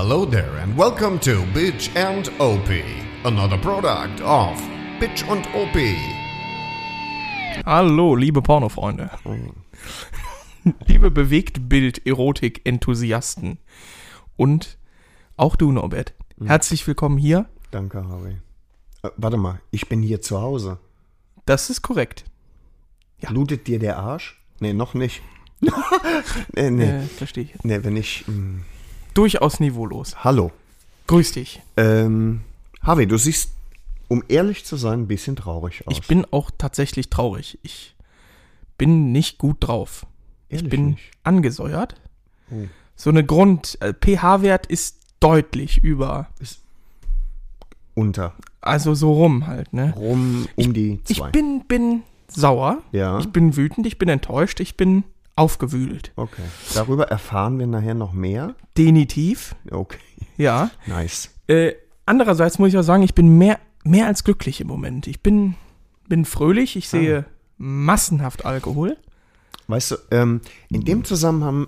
Hello there and welcome to Bitch and OP, another product of Bitch und OP. Hallo, liebe Pornofreunde. liebe Bewegtbild-Erotik-Enthusiasten. Und auch du, Norbert. Herzlich willkommen hier. Danke, Harvey. Äh, warte mal, ich bin hier zu Hause. Das ist korrekt. Ja. Blutet dir der Arsch? Nee, noch nicht. nee, nee. Äh, verstehe ich. nee, wenn ich. Mh. Durchaus niveaulos. Hallo. Grüß dich. Ähm, Harvey, du siehst, um ehrlich zu sein, ein bisschen traurig aus. Ich bin auch tatsächlich traurig. Ich bin nicht gut drauf. Ehrlich ich bin nicht? angesäuert. Oh. So eine Grund, äh, pH-Wert ist deutlich über. unter. Also so rum halt, ne? Rum um die Ich zwei. bin, bin sauer. Ja. Ich bin wütend, ich bin enttäuscht, ich bin aufgewühlt. okay. Darüber erfahren wir nachher noch mehr. Definitiv, Okay. ja. Nice. Äh, andererseits muss ich auch sagen, ich bin mehr, mehr als glücklich im Moment. Ich bin, bin fröhlich, ich sehe massenhaft Alkohol. Weißt du, ähm, in dem Zusammenhang.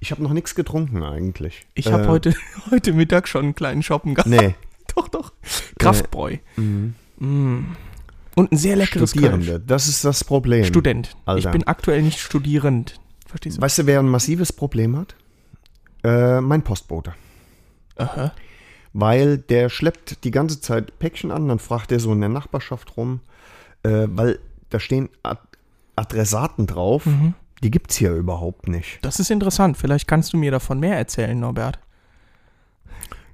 Ich habe noch nichts getrunken eigentlich. Ich habe Äh, heute, heute Mittag schon einen kleinen Shoppen gehabt. Nee, Doch, doch. Kraftbräu. Mm. Und ein sehr leckeres Studierende. Kölsch. Das ist das Problem. Student. Alter. Ich bin aktuell nicht studierend. Verstehst du? Weißt du, wer ein massives Problem hat? Äh, mein Postbote. Aha. Weil der schleppt die ganze Zeit Päckchen an, dann fragt er so in der Nachbarschaft rum, äh, weil da stehen Ad Adressaten drauf, Mhm. die gibt's hier überhaupt nicht. Das ist interessant. Vielleicht kannst du mir davon mehr erzählen, Norbert.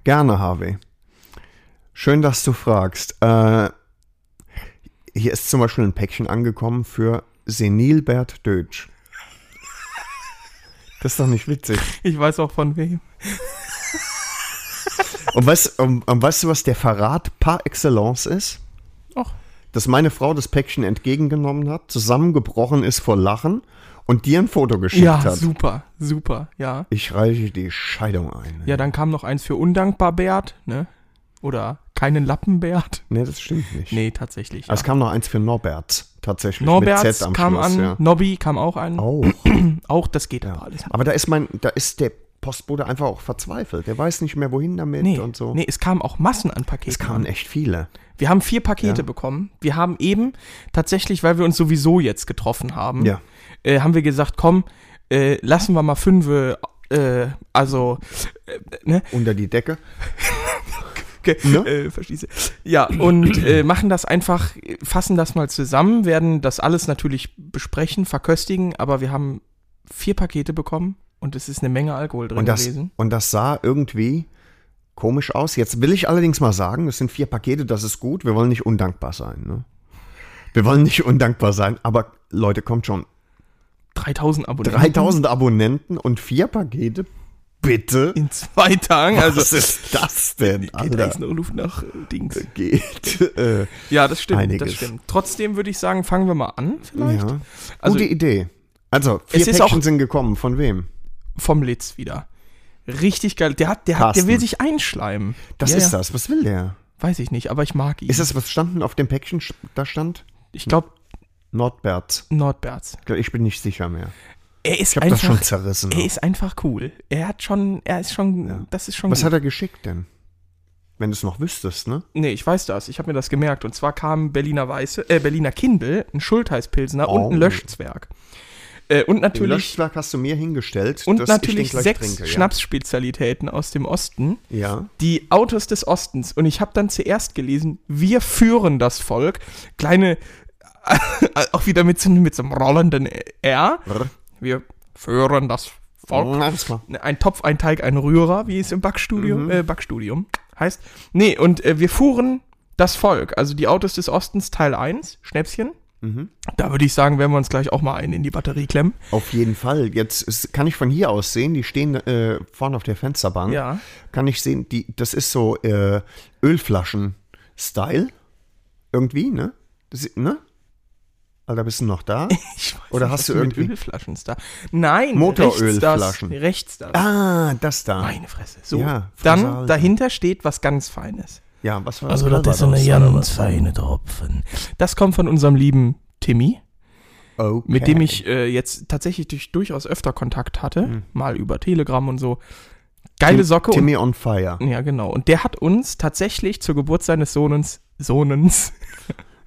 Gerne, Harvey. Schön, dass du fragst. Äh, hier ist zum Beispiel ein Päckchen angekommen für Senilbert Dötsch. Das ist doch nicht witzig. Ich weiß auch von wem. Und weißt, um, um, weißt du, was der Verrat par excellence ist? Och. Dass meine Frau das Päckchen entgegengenommen hat, zusammengebrochen ist vor Lachen und dir ein Foto geschickt Ja, hat. super, super, ja. Ich reiche die Scheidung ein. Ja, dann kam noch eins für undankbar Bert, ne? Oder keinen Lappenbert. Nee, das stimmt nicht. Nee, tatsächlich. Ja. Es kam noch eins für Norberts, tatsächlich. mit Norberts Z am kam Schluss, an, Ja. Nobby kam auch an. Auch. Auch das geht Ja. aber alles. Aber da ist mein, da ist der Postbote einfach auch verzweifelt. Der weiß nicht mehr, wohin damit Nee, und so. nee, es kamen auch Massen an Paketen. es kamen an. echt viele. Wir haben vier Pakete Ja. bekommen. Wir haben eben tatsächlich, weil wir uns sowieso jetzt getroffen haben, Ja. äh, haben wir gesagt, komm, äh, lassen wir mal fünf, äh, also, äh, ne? Unter die Decke. Ge- Ne? äh, du? Ja, und äh, machen das einfach, fassen das mal zusammen, werden das alles natürlich besprechen, verköstigen, aber wir haben vier Pakete bekommen und es ist eine Menge Alkohol drin Und das, gewesen. und das sah irgendwie komisch aus. Jetzt will ich allerdings mal sagen, es sind vier Pakete, das ist gut. Wir wollen nicht undankbar sein. Ne? Wir wollen nicht undankbar sein, aber Leute, kommt schon. 3000 Abonnenten. 3000 Abonnenten und vier Pakete? Bitte? in zwei Tagen. Also Was ist das denn, geht Alter? echt noch Luft nach äh, Dings. Geht. Äh, Ja, das stimmt, Einiges. das stimmt. Trotzdem würde ich sagen, fangen wir mal an vielleicht. ja. Also- Gute Idee. Also, vier Es ist Päckchen sind gekommen. Von wem? Vom Litz wieder. Richtig geil. Der hat, der hat, der will sich einschleimen. Das ja, ist ja. das. Was will der? Weiß ich nicht, aber ich mag ihn. Ist das, was standen auf dem Päckchen? Da stand ich glaube, Nordberts. Nordberts. Ich bin nicht sicher mehr. Er ist Ich habe das einfach, schon zerrissen. er ist einfach cool. Er hat schon, er ist schon, Ja. das ist schon Was gut. hat er geschickt denn? Wenn du es noch wüsstest, ne? Nee, ich weiß das. Ich habe mir das gemerkt. Und zwar kam Berliner Weiße, äh, Berliner Kindel, ein Schultheißpilsner Oh. und ein Löschzwerg. Äh, und Den natürlich, Löschschlag hast du mir hingestellt, und natürlich den sechs trinke, ja. Schnapsspezialitäten aus dem Osten. Ja. Die Autos des Ostens. Und ich habe dann zuerst gelesen, wir führen das Volk. Kleine, auch wieder mit so, mit so einem rollenden R. Wir führen das Volk. Klar. Ne, Ein Topf, ein Teig, ein Rührer, wie es im Backstudium, Mhm. äh, Backstudium heißt. Nee, und äh, wir fuhren das Volk. Also die Autos des Ostens, Teil 1, Schnäpschen. Mhm. Da würde ich sagen, werden wir uns gleich auch mal einen in die Batterie klemmen. Auf jeden Fall. Jetzt ist, kann ich von hier aus sehen, die stehen äh, vorne auf der Fensterbank. Ja. Kann ich sehen, die, das ist so äh, Ölflaschen-Style. Irgendwie, ne? Das, ne? Alter, bist du noch da? Ich weiß Oder nicht, hast du irgendwie- Ölflaschen da? Nein, Motorölflaschen. Rechts das. Rechts das. ah, das da. Meine Fresse. So. Ja, Dann dahinter steht was ganz Feines. Ja, was war Also das ist eine Calvados, oder ganz was? feine Tropfen. Das kommt von unserem lieben Timmy. Okay. mit dem ich äh, jetzt tatsächlich durch, durchaus öfter Kontakt hatte, mal über Telegram und so. Geile Socke und Timmy on Fire. ja, genau. Und der hat uns tatsächlich zur Geburt seines Sohnens, Sohnens,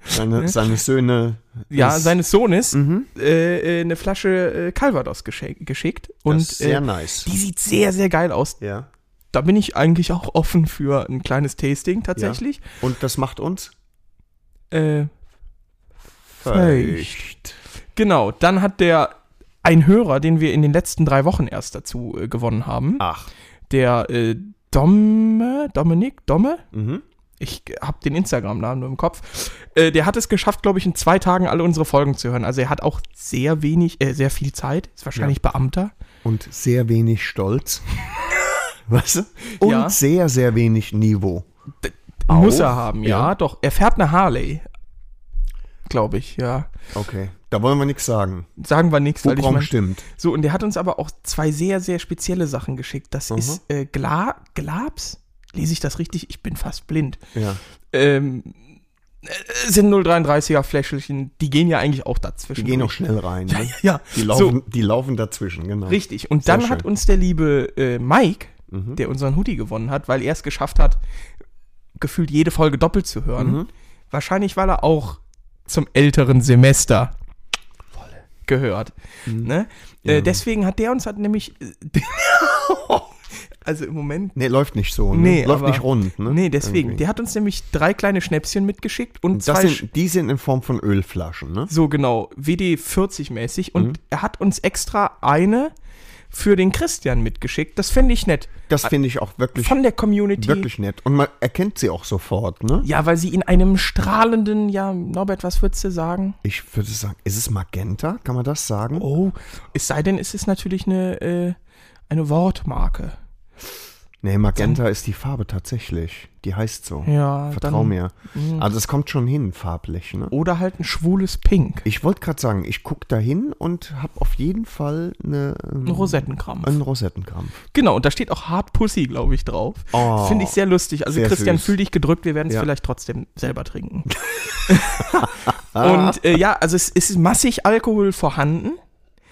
Seine, seine Söhne. ja, seines Sohnes, Mhm. äh, äh, eine Flasche äh, Calvados geschenk, geschickt. Und sehr äh, nice. die sieht sehr, sehr geil aus. Ja. Da bin ich eigentlich auch offen für ein kleines Tasting tatsächlich. Und das macht uns Äh, feucht. genau, dann hat der ein Hörer, den wir in den letzten drei Wochen erst dazu äh, gewonnen haben, Ach. der äh, Domme, Dominik, Domme, Mhm. Ich habe den Instagram-Namen nur im Kopf, äh, der hat es geschafft, glaube ich, in zwei Tagen alle unsere Folgen zu hören. Also er hat auch sehr wenig, äh, sehr viel Zeit, ist wahrscheinlich Beamter. Und sehr wenig Stolz. weißt du? Und Ja. sehr, sehr wenig Niveau. Muss Auch? er haben, ja, Ja. doch. Er fährt eine Harley, glaube ich, ja. Okay. Da wollen wir nichts sagen. Sagen wir nichts, weil ich mein, stimmt. So, und der hat uns aber auch zwei sehr, sehr spezielle Sachen geschickt. Das Mhm. ist äh, Gla Glabs. Lese ich das richtig? Ich bin fast blind. Ja. Ähm, äh, sind 033er Fläschchen, die gehen ja eigentlich auch Die dazwischen. gehen auch schnell rein. Ne? Ja, Die, so, laufen, die laufen dazwischen, genau. richtig. Und Sehr dann hat schön. uns der liebe äh, Mike, Mhm. der unseren Hoodie gewonnen hat, weil er es geschafft hat, gefühlt jede Folge doppelt zu hören. Mhm. Wahrscheinlich, weil er auch zum älteren Semester gehört. Ne? Ja. Äh, deswegen hat der uns hat nämlich. also im Moment. Nee, läuft nicht so. Ne? Nee, läuft aber- nicht rund. Ne? Nee, deswegen. Irgendwie. Der hat uns nämlich drei kleine Schnäpschen mitgeschickt und zwei. das Sch- sind, die sind in Form von Ölflaschen, ne? so genau, WD 40 mäßig. Und Mhm. er hat uns extra eine für den Christian mitgeschickt. Das finde ich nett. Das finde ich auch wirklich, Von der Community. wirklich nett. Und man erkennt sie auch sofort, ne? Ja, weil sie in einem strahlenden, ja, Norbert, was würdest du sagen? Ich würde sagen, ist es Magenta? Kann man das sagen? Oh, es sei denn, es ist natürlich eine, äh, eine Wortmarke. Nee, Magenta ist die Farbe tatsächlich. Die heißt so. Ja, Vertrau dann, mir. Also es kommt schon hin, farblich, ne? Oder halt ein schwules Pink. Ich wollte gerade sagen, ich gucke da hin und habe auf jeden Fall eine, ähm, Ein Rosettenkrampf. einen Rosettenkrampf. Genau, und da steht auch Hard Pussy, glaube ich, drauf. Oh, Finde ich sehr lustig. Also sehr Christian, süß. fühl dich gedrückt, wir werden es Ja. vielleicht trotzdem selber trinken. Und äh, ja, also es, es ist massig Alkohol vorhanden.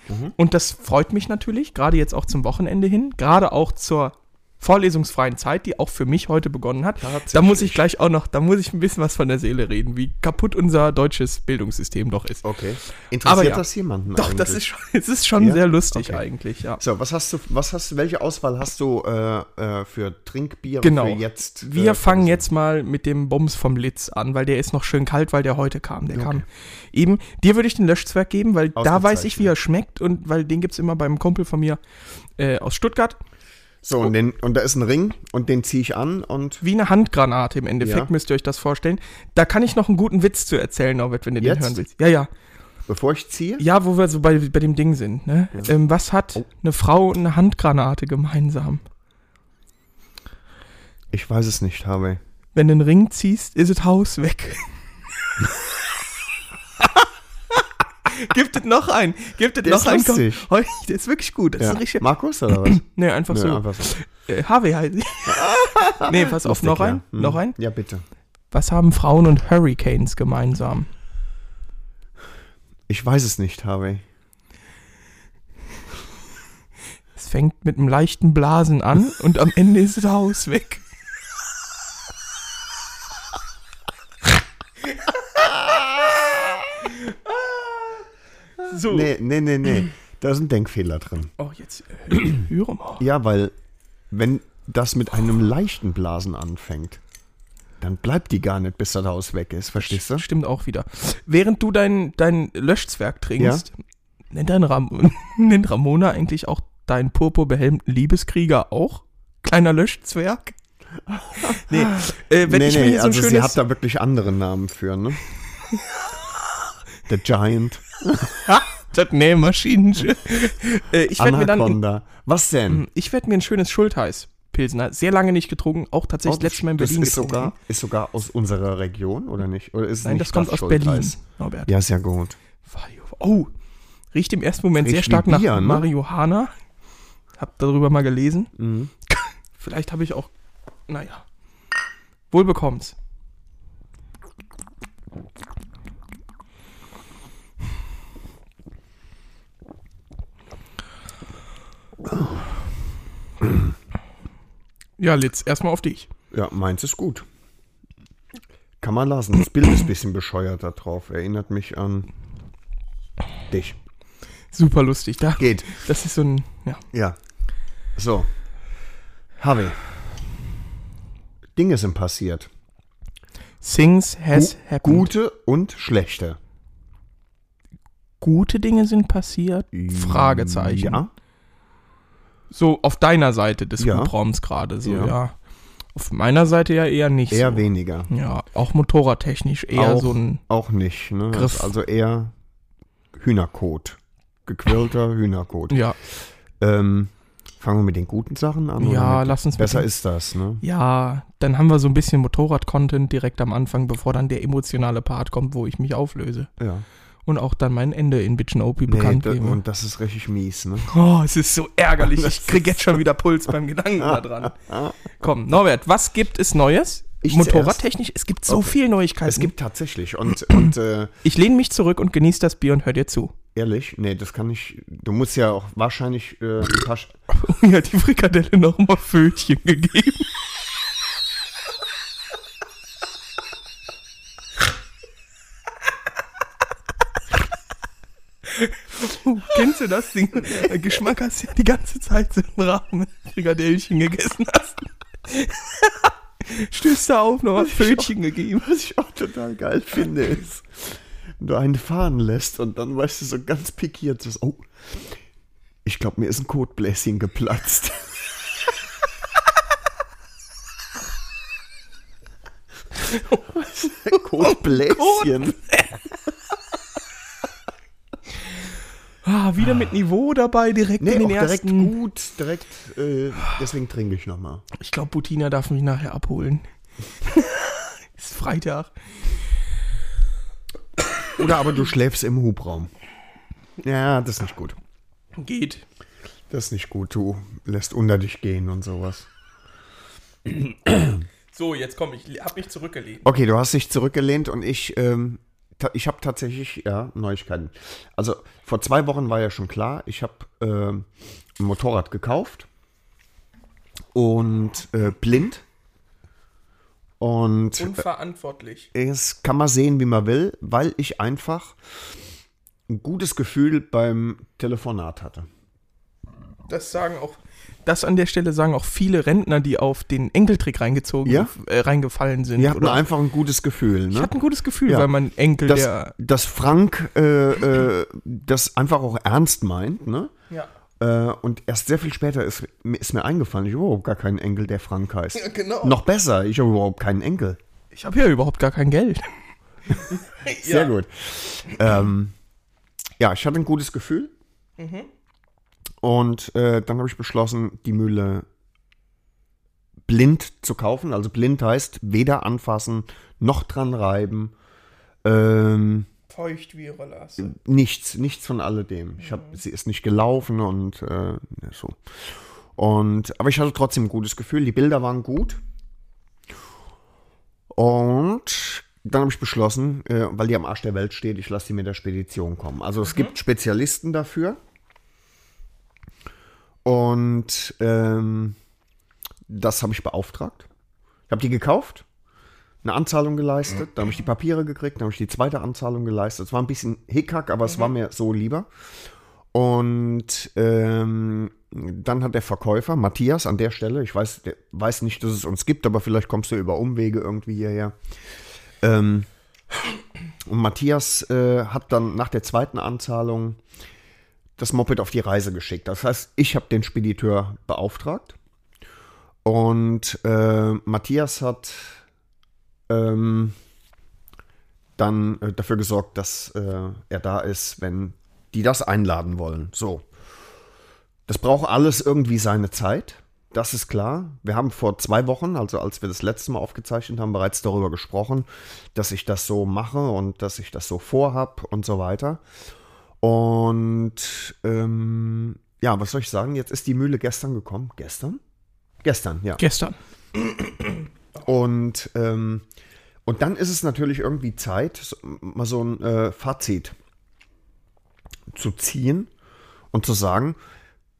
Mhm. Und das freut mich natürlich, gerade jetzt auch zum Wochenende hin, gerade auch zur vorlesungsfreien Zeit, die auch für mich heute begonnen hat. Da muss ich gleich auch noch, da muss ich ein bisschen was von der Seele reden, wie kaputt unser deutsches Bildungssystem doch ist. Okay. Interessiert Aber ja. das jemanden Doch, das eigentlich? ist schon, es ist schon Ja? sehr lustig Okay. eigentlich, ja. So, was hast du, was hast du, welche Auswahl hast du äh, äh, für Trinkbier Genau. für jetzt? Wir äh, fangen für- jetzt mal mit dem Bums vom Litz an, weil der ist noch schön kalt, weil der heute kam. Der Okay. kam eben. Dir würde ich den Löschzwerg geben, weil da weiß ich, wie er schmeckt und weil den gibt es immer beim Kumpel von mir äh, aus Stuttgart. So, und, den, und da ist ein Ring und den ziehe ich an und Wie eine Handgranate im Endeffekt, Ja. müsst ihr euch das vorstellen. Da kann ich noch einen guten Witz zu erzählen, Norbert, wenn du Jetzt? den hören willst. Ja, ja. bevor ich ziehe, Ja, wo wir so bei, bei dem Ding sind. Ne? Ähm, was hat Oh. eine Frau und eine Handgranate gemeinsam? ich weiß es nicht, Harvey. Wenn du einen Ring ziehst, ist das Haus weg. Gibt es noch einen? Gibt es noch einen? Komm, Der ist wirklich gut. Das Ja. ist richtig. Markus oder was? Nee, einfach Nö, so. einfach so. Äh, Harvey heißt nee, pass auf, noch ein? Hm. Noch ein? Ja, bitte. Was haben Frauen und Hurricanes gemeinsam? Ich weiß es nicht, Harvey. Es fängt mit einem leichten Blasen an und am Ende ist das Haus weg. so. Nee, nee, nee, nee. Da ist ein Denkfehler drin. Oh, jetzt äh, höre mal. Ja, weil wenn das mit einem leichten Blasen anfängt, dann bleibt die gar nicht, bis das Haus weg ist. Verstehst du? Stimmt auch wieder. Während du dein, dein Löschzwerg trinkst, nennt, dein Ram nennt Ramona eigentlich auch deinen purpurbehelmten Liebeskrieger auch? Kleiner Löschzwerg? nee, äh, wenn nee, ich mir nee, so also sie hat da wirklich andere Namen für, ne? The Giant, das Nähmaschinen. äh, ich werde mir dann... Anaconda. Was denn? Ich werde mir ein schönes Schultheiß. Pilsner. Sehr lange nicht getrunken, auch tatsächlich Oh, letztes Mal in das Berlin ist getrunken. sogar, ist sogar aus unserer Region, oder nicht? Oder ist Nein, nicht das kommt aus Schultheiß? Berlin, Norbert. Ja, sehr gut. Oh, riecht im ersten Moment Riecht sehr stark nach Bier, ne? Marihuana. Hab darüber mal gelesen. Mhm. Vielleicht habe ich auch, naja. Wohl Ja, Litz, erstmal auf dich. Ja, meins ist gut. Kann man lassen. Das Bild ist ein bisschen bescheuert da drauf. Erinnert mich an dich. Super lustig. Da, Geht. das ist so ein, ja. Ja. So. Harvey. Dinge sind passiert. Things has Gu- happened. Gute und schlechte. Gute Dinge sind passiert? Fragezeichen. Ja. So auf deiner Seite des Ja. Hubraums gerade, so, Ja. ja. Auf meiner Seite ja eher nicht Eher so. weniger. Ja, auch motorradtechnisch eher auch, so ein, auch nicht. Ne? Griff. Ist Also eher Hühnerkot. Gequirlter Hühnerkot. ja, Ähm, fangen wir mit den guten Sachen an? Ja, lass uns Besser ist das, ne? ja, dann haben wir so ein bisschen Motorrad-Content direkt am Anfang, bevor dann der emotionale Part kommt, wo ich mich auflöse. Ja. Und auch dann mein Ende in Bitchen OP Nee, bekannt da, gebe. und das ist richtig mies, ne? Oh, es ist so ärgerlich. Ich krieg jetzt schon wieder Puls beim Gedanken da dran. Komm, Norbert, was gibt es Neues? Ich Motorradtechnisch, es gibt so Okay. viel Neuigkeiten. Es gibt tatsächlich. Und, und äh, ich lehne mich zurück und genieße das Bier und hör dir zu. ehrlich, nee, das kann ich. Du musst ja auch wahrscheinlich äh, ein paar. Hat die Frikadelle noch mal Fötchen gegeben. Kennst du das Ding? Geschmack hast du ja die ganze Zeit so im Rahmen mit Frikadellchen gegessen hast. Stößt da auf, noch mal Fötchen gegeben. Was ich auch total geil finde, ist, wenn du einen fahren lässt und dann weißt du so ganz pikiert, so, oh, ich glaube, mir ist ein Kotbläschen geplatzt. Kotbläschen. Ah, wieder mit Niveau dabei, direkt Nee, in den direkt ersten. gut, direkt, äh, deswegen trinke ich nochmal. Ich glaube, Butina darf mich nachher abholen. ist Freitag. Oder aber du schläfst im Hubraum. Ja, das ist nicht gut. Geht. Das ist nicht gut. Du lässt unter dich gehen und sowas. So, jetzt komm, ich hab mich zurückgelehnt. Okay, du hast dich zurückgelehnt und ich, ähm, ich habe tatsächlich, ja, Neuigkeiten. Also vor zwei Wochen war ja schon klar, ich habe ähm, ein Motorrad gekauft und äh, blind. Und Unverantwortlich. es kann man sehen, wie man will, weil ich einfach ein gutes Gefühl beim Telefonat hatte. Das sagen auch, das an der Stelle sagen auch viele Rentner, die auf den Enkeltrick reingezogen, Ja? äh, reingefallen sind. Wir hatten oder einfach ein gutes Gefühl. ich Ne? hatte ein gutes Gefühl, Ja. weil mein Enkel, dass, der. dass Frank äh, äh, das einfach auch ernst meint, ne? Ja. Äh, und erst sehr viel später ist, mir- ist mir eingefallen, ich habe überhaupt gar keinen Enkel, der Frank heißt. genau. Noch besser, ich habe überhaupt keinen Enkel. Ich habe ja überhaupt gar kein Geld. Sehr gut. Ähm, ja, ich hatte ein gutes Gefühl. Und äh, dann habe ich beschlossen, die Mühle blind zu kaufen. Also blind heißt weder anfassen noch dran reiben. Ähm, Feucht wie Rollers. nichts, nichts von alledem. Ich habe, sie ist nicht gelaufen und äh, so. Und aber ich hatte trotzdem ein gutes Gefühl. Die Bilder waren gut. Und dann habe ich beschlossen, äh, weil die am Arsch der Welt steht, ich lasse die mit der Spedition kommen. Also es gibt Spezialisten dafür. Und ähm, das habe ich beauftragt. Ich habe die gekauft, eine Anzahlung geleistet, dann habe ich die Papiere gekriegt, dann habe ich die zweite Anzahlung geleistet. Es war ein bisschen Hickhack, aber es war mir so lieber. Und ähm, dann hat der Verkäufer, Matthias, an der Stelle, ich weiß, der weiß nicht, dass es uns gibt, aber vielleicht kommst du über Umwege irgendwie hierher. Ähm, und Matthias äh, hat dann nach der zweiten Anzahlung das Moped auf die Reise geschickt. Das heißt, ich habe den Spediteur beauftragt und äh, Matthias hat ähm, dann äh, dafür gesorgt, dass äh, er da ist, wenn die das einladen wollen. So. Das braucht alles irgendwie seine Zeit. Das ist klar. Wir haben vor zwei Wochen, also als wir das letzte Mal aufgezeichnet haben, bereits darüber gesprochen, dass ich das so mache und dass ich das so vorhab und so weiter. Und ähm, ja, was soll ich sagen? Jetzt ist die Mühle gestern gekommen. Gestern? Gestern, ja. Gestern. Und, ähm, und dann ist es natürlich irgendwie Zeit, so- mal so ein äh, Fazit zu ziehen und zu sagen,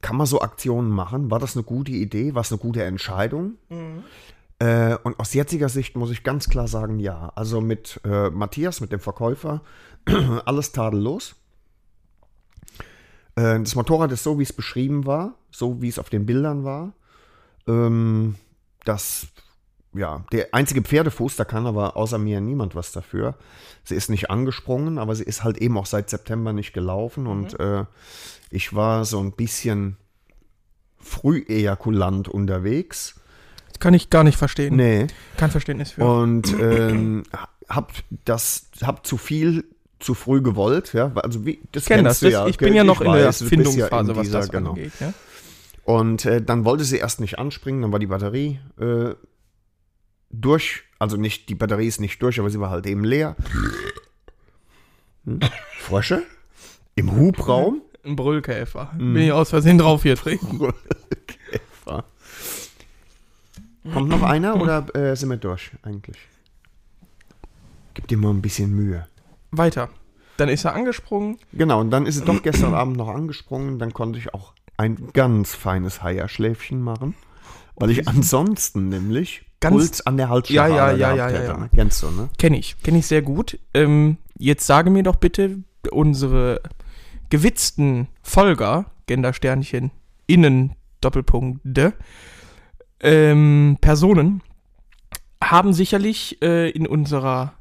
kann man so Aktionen machen? War das eine gute Idee? War es eine gute Entscheidung? Äh, und aus jetziger Sicht muss ich ganz klar sagen, ja. Also mit äh, Matthias, mit dem Verkäufer, alles tadellos. Äh, das Motorrad ist so, wie es beschrieben war, so wie es auf den Bildern war. Ähm, das, ja, der einzige Pferdefuß, da kann aber außer mir niemand was dafür. Sie ist nicht angesprungen, aber sie ist halt eben auch seit September nicht gelaufen und äh, ich war so ein bisschen früh ejakulant unterwegs. Das kann ich gar nicht verstehen. Nee. Kein Verständnis für. Und ähm, hab das, hab zu viel zu früh gewollt, ja, also wie, das ich kenne kennst das. du ja. ich bin ja noch in der bist ja Findungsphase, was das genau. angeht. Ja? Und äh, dann wollte sie erst nicht anspringen, dann war die Batterie äh, durch, also nicht, die Batterie ist nicht durch, aber sie war halt eben leer. Hm? Frösche? Im Hubraum? Ein Brüllkäfer. Mhm. Bin ich aus Versehen drauf hier trinken. Käfer. Kommt noch einer oder äh, sind wir durch eigentlich? Gib dir mal ein bisschen Mühe. Weiter. Dann ist er angesprungen. Genau, und dann ist sie doch gestern Abend noch angesprungen. Dann konnte ich auch ein ganz feines Heierschläfchen machen. Weil ich ansonsten nämlich Ganz- Puls an der Halsschlagader Ja, ja, ja, ja, ja. ne? Kennst du, ne? Kenne ich. Kenne ich sehr gut. Ähm, jetzt sage mir doch bitte unsere gewitzten Folger, Gendersternchen, Innen, Doppelpunkt, de, ähm, Personen, haben sicherlich äh, in unserer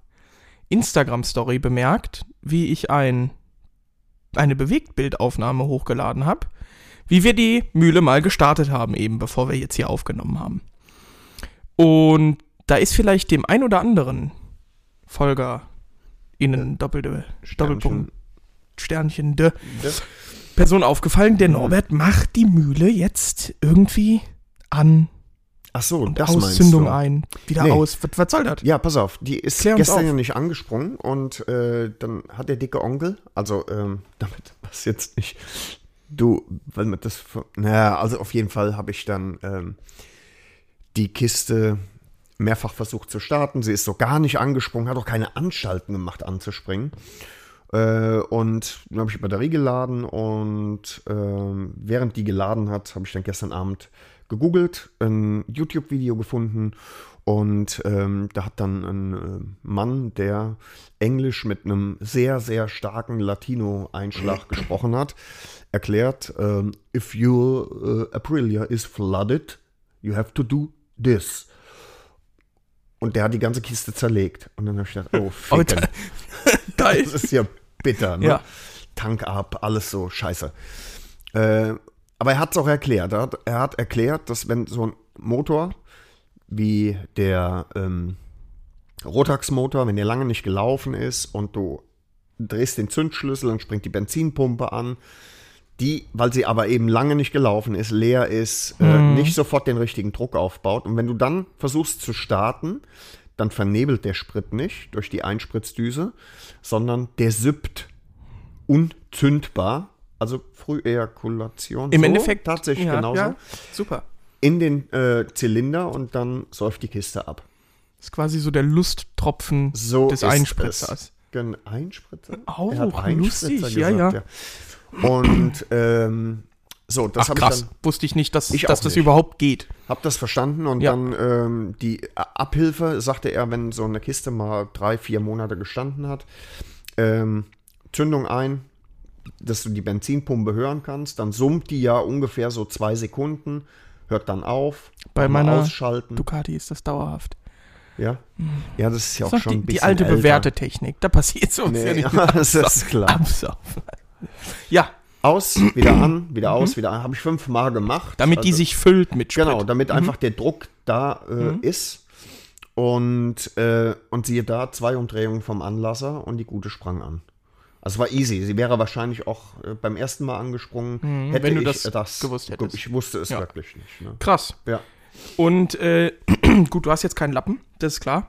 Instagram-Story bemerkt, wie ich ein, eine Bewegtbildaufnahme hochgeladen habe, wie wir die Mühle mal gestartet haben, eben bevor wir jetzt hier aufgenommen haben. Und da ist vielleicht dem ein oder anderen Folger innen doppelte Doppelpunkt Sternchen de Das- Person aufgefallen, der Norbert macht die Mühle jetzt irgendwie an Ach so, und das meinst Auszündung du. ein, wieder Nee. aus. Was, was soll das? Ja, pass auf, die ist Klär gestern ja nicht angesprungen und äh, dann hat der dicke Onkel, also ähm, damit was jetzt nicht, du, weil mir das, naja, also auf jeden Fall habe ich dann ähm, die Kiste mehrfach versucht zu starten. Sie ist so gar nicht angesprungen, hat auch keine Anstalten gemacht anzuspringen. Äh, und dann habe ich die Batterie geladen und ähm, während die geladen hat, habe ich dann gestern Abend gegoogelt, ein YouTube-Video gefunden und ähm, da hat dann ein äh, Mann, der Englisch mit einem sehr, sehr starken Latino-Einschlag gesprochen hat, erklärt, ähm, if your äh, Aprilia is flooded, you have to do this. Und der hat die ganze Kiste zerlegt. Und dann habe ich gedacht, oh, Oh, ficken. Geil. Das ist ja bitter, ne? Ja. Tank ab, alles so scheiße. Äh, aber er hat es auch erklärt. Er hat, er hat erklärt, dass wenn so ein Motor wie der ähm, Rotax-Motor, wenn der lange nicht gelaufen ist und du drehst den Zündschlüssel und springt die Benzinpumpe an, die, weil sie aber eben lange nicht gelaufen ist, leer ist, äh, nicht sofort den richtigen Druck aufbaut. Und wenn du dann versuchst zu starten, dann vernebelt der Sprit nicht durch die Einspritzdüse, sondern der sippt unzündbar, also Frühejakulation. Im so, Endeffekt tatsächlich ja, genauso, Ja, super. in den äh, Zylinder und dann säuft die Kiste ab. Das ist quasi so der Lusttropfen So des Einspritzers. Gen Einspritzer? Auch Er hat Einspritzer lustig, gesagt, ja. ja. Und ähm, so, das Ach habe ich krass, dann wusste ich nicht, dass, Ich dass das nicht. überhaupt geht. Hab das verstanden und Ja. dann ähm, die Abhilfe, sagte er, wenn so eine Kiste mal drei, vier Monate gestanden hat, ähm, Zündung ein, dass du die Benzinpumpe hören kannst, dann summt die ja ungefähr so zwei Sekunden, hört dann auf, Bei meiner ausschalten. Ducati ist das dauerhaft. ja? ja, das ist ja auch Das ist schon die, ein bisschen die alte älter. bewährte Technik. Da passiert so Nee, ja, das ist klar. Absaufen. Ja, Aus, wieder an, wieder aus, wieder an. Habe ich fünfmal gemacht. Mhm. damit die Also- sich füllt mit Sprit. Genau, damit einfach der Druck da äh, ist. Und, äh, und siehe da, zwei Umdrehungen vom Anlasser und die gute sprang an. Also es war easy. Sie wäre wahrscheinlich auch äh, beim ersten Mal angesprungen. hätte Mhm, wenn du ich das gewusst hättest. Ich wusste es Ja. wirklich nicht. Ne? Krass. Ja. Und äh, gut, du hast jetzt keinen Lappen, das ist klar.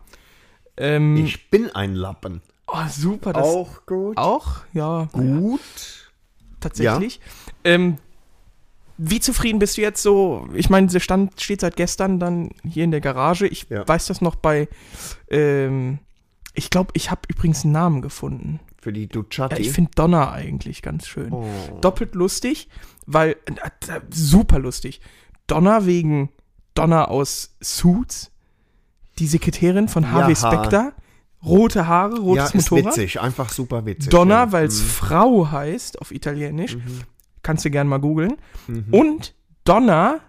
Ähm, Ich bin ein Lappen. oh, super, das auch gut. auch, ja, Gut. tatsächlich. Ähm, wie zufrieden bist du jetzt so? Ich meine, der Stand steht seit gestern dann hier in der Garage. Ich Ja. weiß das noch bei. Ähm, ich glaube, ich habe übrigens einen Namen gefunden. Für die Ja, Ducati. ich finde Donner eigentlich ganz schön. oh. Doppelt lustig, weil, äh, super lustig. Donner wegen Donner aus Suits, die Sekretärin von Harvey Ja. Specter, rote Haare, Ja, rotes ist Motorrad. witzig, einfach super witzig. Donner, ja. weil es Mhm. Frau heißt auf Italienisch. Kannst du gerne mal googeln. Mhm. Und Donner,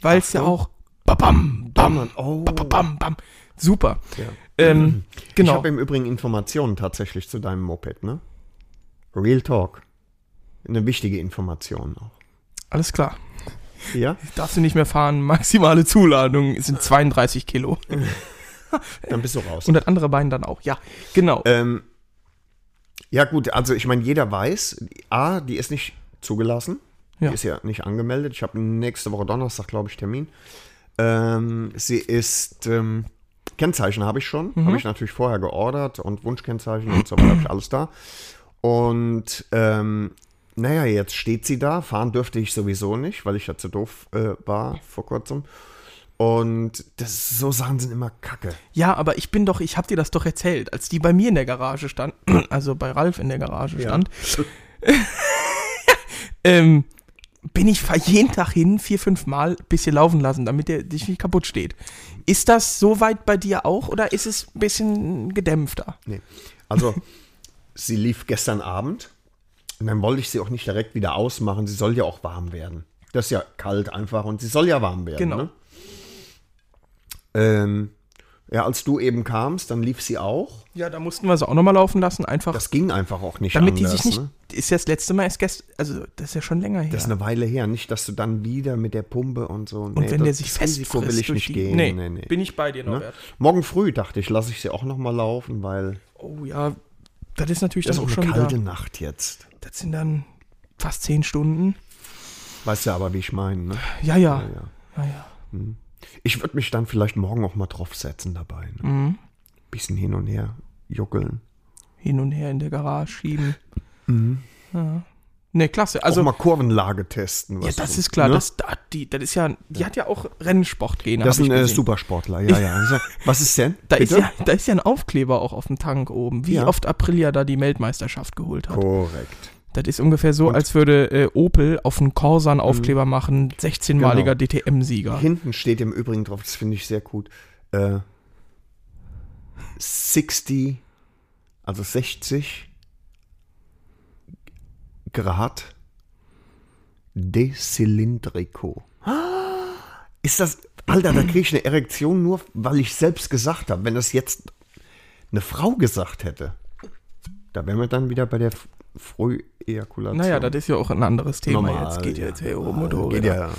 weil es ja auch babam, bam, oh. bam, bam, bam. Super. Ja. Ähm, Ich genau. habe im Übrigen Informationen tatsächlich zu deinem Moped, ne? Real Talk. Eine wichtige Information auch. Alles klar. Ja? Darfst du nicht mehr fahren. Maximale Zuladung sind 32 Kilo. Dann bist du raus. Und das andere Bein dann auch. Ja, genau. Ähm, ja, gut, also ich meine, jeder weiß, A, die ist nicht zugelassen. Ja. Die ist ja nicht angemeldet. Ich habe nächste Woche Donnerstag, glaube ich, Termin. Ähm, sie ist, ähm, Kennzeichen habe ich schon. Mhm. Habe ich natürlich vorher geordert und Wunschkennzeichen und so weiter, habe ich alles da. Und ähm, naja, jetzt steht sie da. Fahren dürfte ich sowieso nicht, weil ich ja zu doof äh, war vor kurzem. Und das, so Sachen sind immer kacke. Ja, aber ich bin doch, ich hab dir das doch erzählt, als die bei mir in der Garage stand, also bei Ralf in der Garage stand, ähm, bin ich jeden Tag hin, vier, fünf Mal, bisschen laufen lassen, damit der dich nicht kaputt steht. Ist das so weit bei dir auch oder ist es ein bisschen gedämpfter? Nee. Also, sie lief gestern Abend und dann wollte ich sie auch nicht direkt wieder ausmachen. Sie soll ja auch warm werden. Das ist ja kalt einfach und sie soll ja warm werden. Genau. Ne? Ähm, ja, als du eben kamst, dann lief sie auch. Ja, da mussten wir sie auch nochmal laufen lassen, einfach, Das ging einfach auch nicht damit anders. die sich nicht, Ne? ist ja das letzte Mal erst gestern, also das ist ja schon länger her. Das ist eine Weile her. Nicht, dass du dann wieder mit der Pumpe und so. Und wenn der sich das Risiko festfrisst will ich nicht die, gehen. Nee, Nee, nee. bin ich bei dir, Ne? Norbert. Morgen früh dachte ich, lasse ich sie auch noch mal laufen, weil Oh ja, das ist natürlich das ist dann auch auch eine schon kalte wieder, Nacht jetzt. das sind dann fast zehn Stunden. Weißt du aber, wie ich meine. Ne? Ja, ja, Ja, ja. ja, ja. Ich würde mich dann vielleicht morgen auch mal draufsetzen dabei. Ne? Mhm. Bisschen hin und her juckeln. Hin und her in der Garage schieben. Ja. Ne, klasse. Also Also, auch mal Kurvenlage testen. ja, was das so- ist klar. ne? Das, da- die, das ist ja, die hat ja auch Rennsportgene. das ist ein äh. Supersportler, ja, ja. Was ist denn? Da ist, ja, da ist ja ein Aufkleber auch auf dem Tank oben, wie Ja. oft Aprilia da die Weltmeisterschaft geholt hat. Korrekt. Das ist ungefähr so, Und- als würde äh, Opel auf einen Corsa einen Aufkleber machen, 16-maliger Genau. DTM-Sieger. Hinten steht im Übrigen drauf, das finde ich sehr gut. Äh, 60, also 60 Grad Decylindrico. Ist das, Alter, da kriege ich eine Erektion nur, weil ich selbst gesagt habe. Wenn das jetzt eine Frau gesagt hätte, da wären wir dann wieder bei der Frühejakulation. Naja, das ist ja auch ein anderes Thema Normal, jetzt. Geht ja ja. jetzt hier um Motorräder. ja.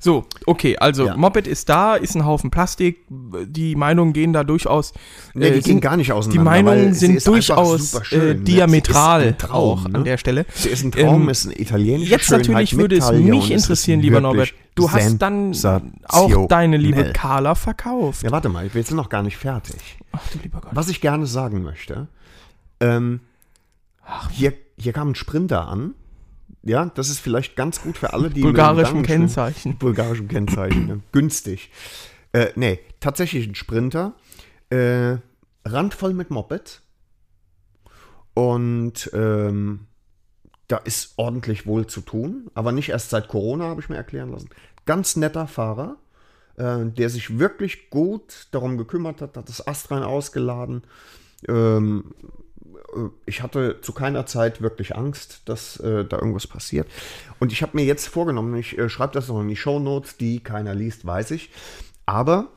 So, okay, also Ja. Moped ist da, ist ein Haufen Plastik. Die Meinungen gehen da durchaus. Nee, äh, die sind- gehen gar nicht Die auseinander. Meinungen weil sie sind durchaus äh, diametral ein Traum, auch ne? an der Stelle. Sie ist ein Traum, Ähm, ist eine italienische Jetzt Schönheit natürlich würde es und mich interessieren, lieber Norbert. Du hast dann auch deine liebe. Carla verkauft. Ja, warte mal, wir sind noch gar nicht fertig. Ach du lieber Gott. Was ich gerne sagen möchte, ähm, hier, hier kam ein Sprinter an. Ja, das ist vielleicht ganz gut für alle, die Bulgarischen Kennzeichen. bulgarischen Kennzeichen. ne? Günstig. Äh, nee, tatsächlich ein Sprinter. Äh, randvoll mit Moped. Und ähm, da ist ordentlich wohl zu tun. Aber nicht erst seit Corona, habe ich mir erklären lassen. Ganz netter Fahrer, äh, der sich wirklich gut darum gekümmert hat, hat das Astrein ausgeladen. Ähm, äh, ich hatte zu keiner Zeit wirklich Angst, dass äh, da irgendwas passiert. Und ich habe mir jetzt vorgenommen, ich äh, schreibe das noch in die Shownotes, die keiner liest, weiß ich. Aber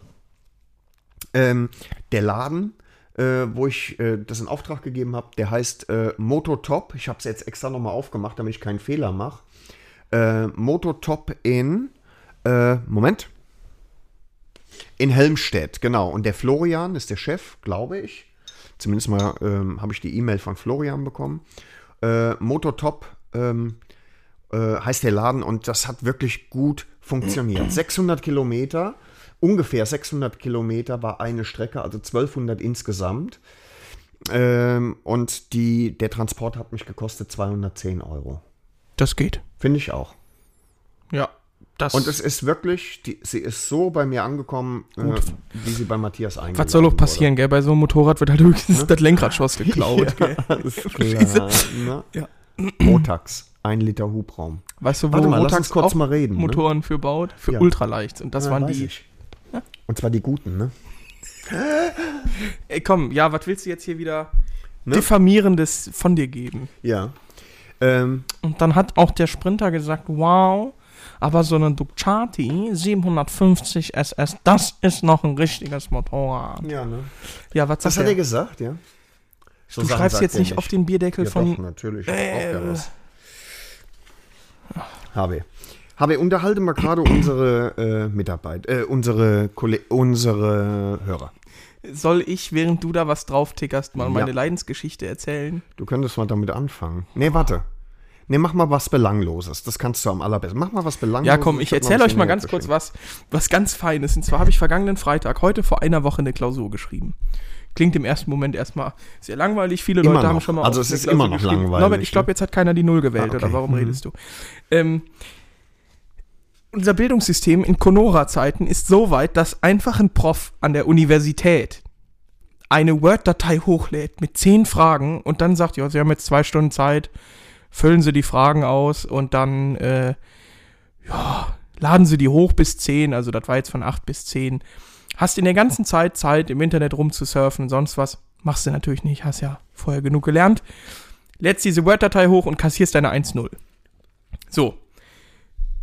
ähm, der Laden, äh, wo ich äh, das in Auftrag gegeben habe, der heißt äh, Mototop. Ich habe es jetzt extra nochmal aufgemacht, damit ich keinen Fehler mache. Äh, Mototop in, äh, Moment, in Helmstedt, genau. Und der Florian ist der Chef, glaube ich. Zumindest mal ähm, habe ich die E-Mail von Florian bekommen. Äh, Mototop ähm, äh, heißt der Laden und das hat wirklich gut funktioniert. 600 Kilometer, ungefähr 600 Kilometer war eine Strecke, also 1200 insgesamt. Ähm, und die, der Transport hat mich gekostet 210 Euro. Das geht. Finde ich auch. Ja. Das, Und es ist wirklich, die, sie ist so bei mir angekommen, äh, wie sie bei Matthias eingeladen was soll auch passieren, gell? Bei so einem Motorrad wird halt höchstens das Lenkradschoss geklaut, gell? Alles klar. ne? Ja. Motax. ein Liter Hubraum. Weißt du, wo Warte mal, uns kurz mal reden, ne? Motoren für baut? Für Ja. Ultraleicht. Und das Ja, waren die. ich. Und zwar die guten, ne? Ey, komm, ja, was willst du jetzt hier wieder Ne? diffamierendes von dir geben? Ja. Ähm, Und dann hat auch der Sprinter gesagt, wow, aber so eine Ducati 750 SS, das ist noch ein richtiges Motorrad. ja, ne? Ja, was Das hat er gesagt, ja. So Du Sachen schreibst jetzt nicht auf den Bierdeckel ja, von... Doch, natürlich. Ich Äh, was. Habe, unterhalte mal gerade unsere äh, Mitarbeit, äh, unsere, unsere Hörer. Soll ich, während du da was drauf tickerst, mal Ja. meine Leidensgeschichte erzählen? Du könntest mal damit anfangen. Nee, warte. Nee, mach mal was Belangloses. Das kannst du am allerbesten. Mach mal was Belangloses. Ja, komm, ich noch erzähle euch mal ganz kurz was, was ganz Feines. Und zwar habe ich vergangenen Freitag, heute vor einer Woche, eine Klausur geschrieben. Klingt im ersten Moment erstmal sehr langweilig. Viele Immer Leute haben noch. schon mal Also es ist Klausur immer noch geschrieben. langweilig, Norbert, ich glaube, ne? jetzt hat keiner die Null gewählt, Ah, okay. oder warum Mhm. redest du? Ähm, unser Bildungssystem in Conora-Zeiten ist so weit, dass einfach ein Prof an der Universität eine Word-Datei hochlädt mit zehn Fragen und dann sagt, ja, Sie haben jetzt zwei Stunden Zeit, füllen Sie die Fragen aus und dann, äh, ja, laden Sie die hoch bis zehn, also das war jetzt von acht bis zehn. Hast in der ganzen Zeit Zeit, im Internet rumzusurfen und sonst was. Machst du natürlich nicht, hast ja vorher genug gelernt. Lädst diese Word-Datei hoch und kassierst deine 1-0. So.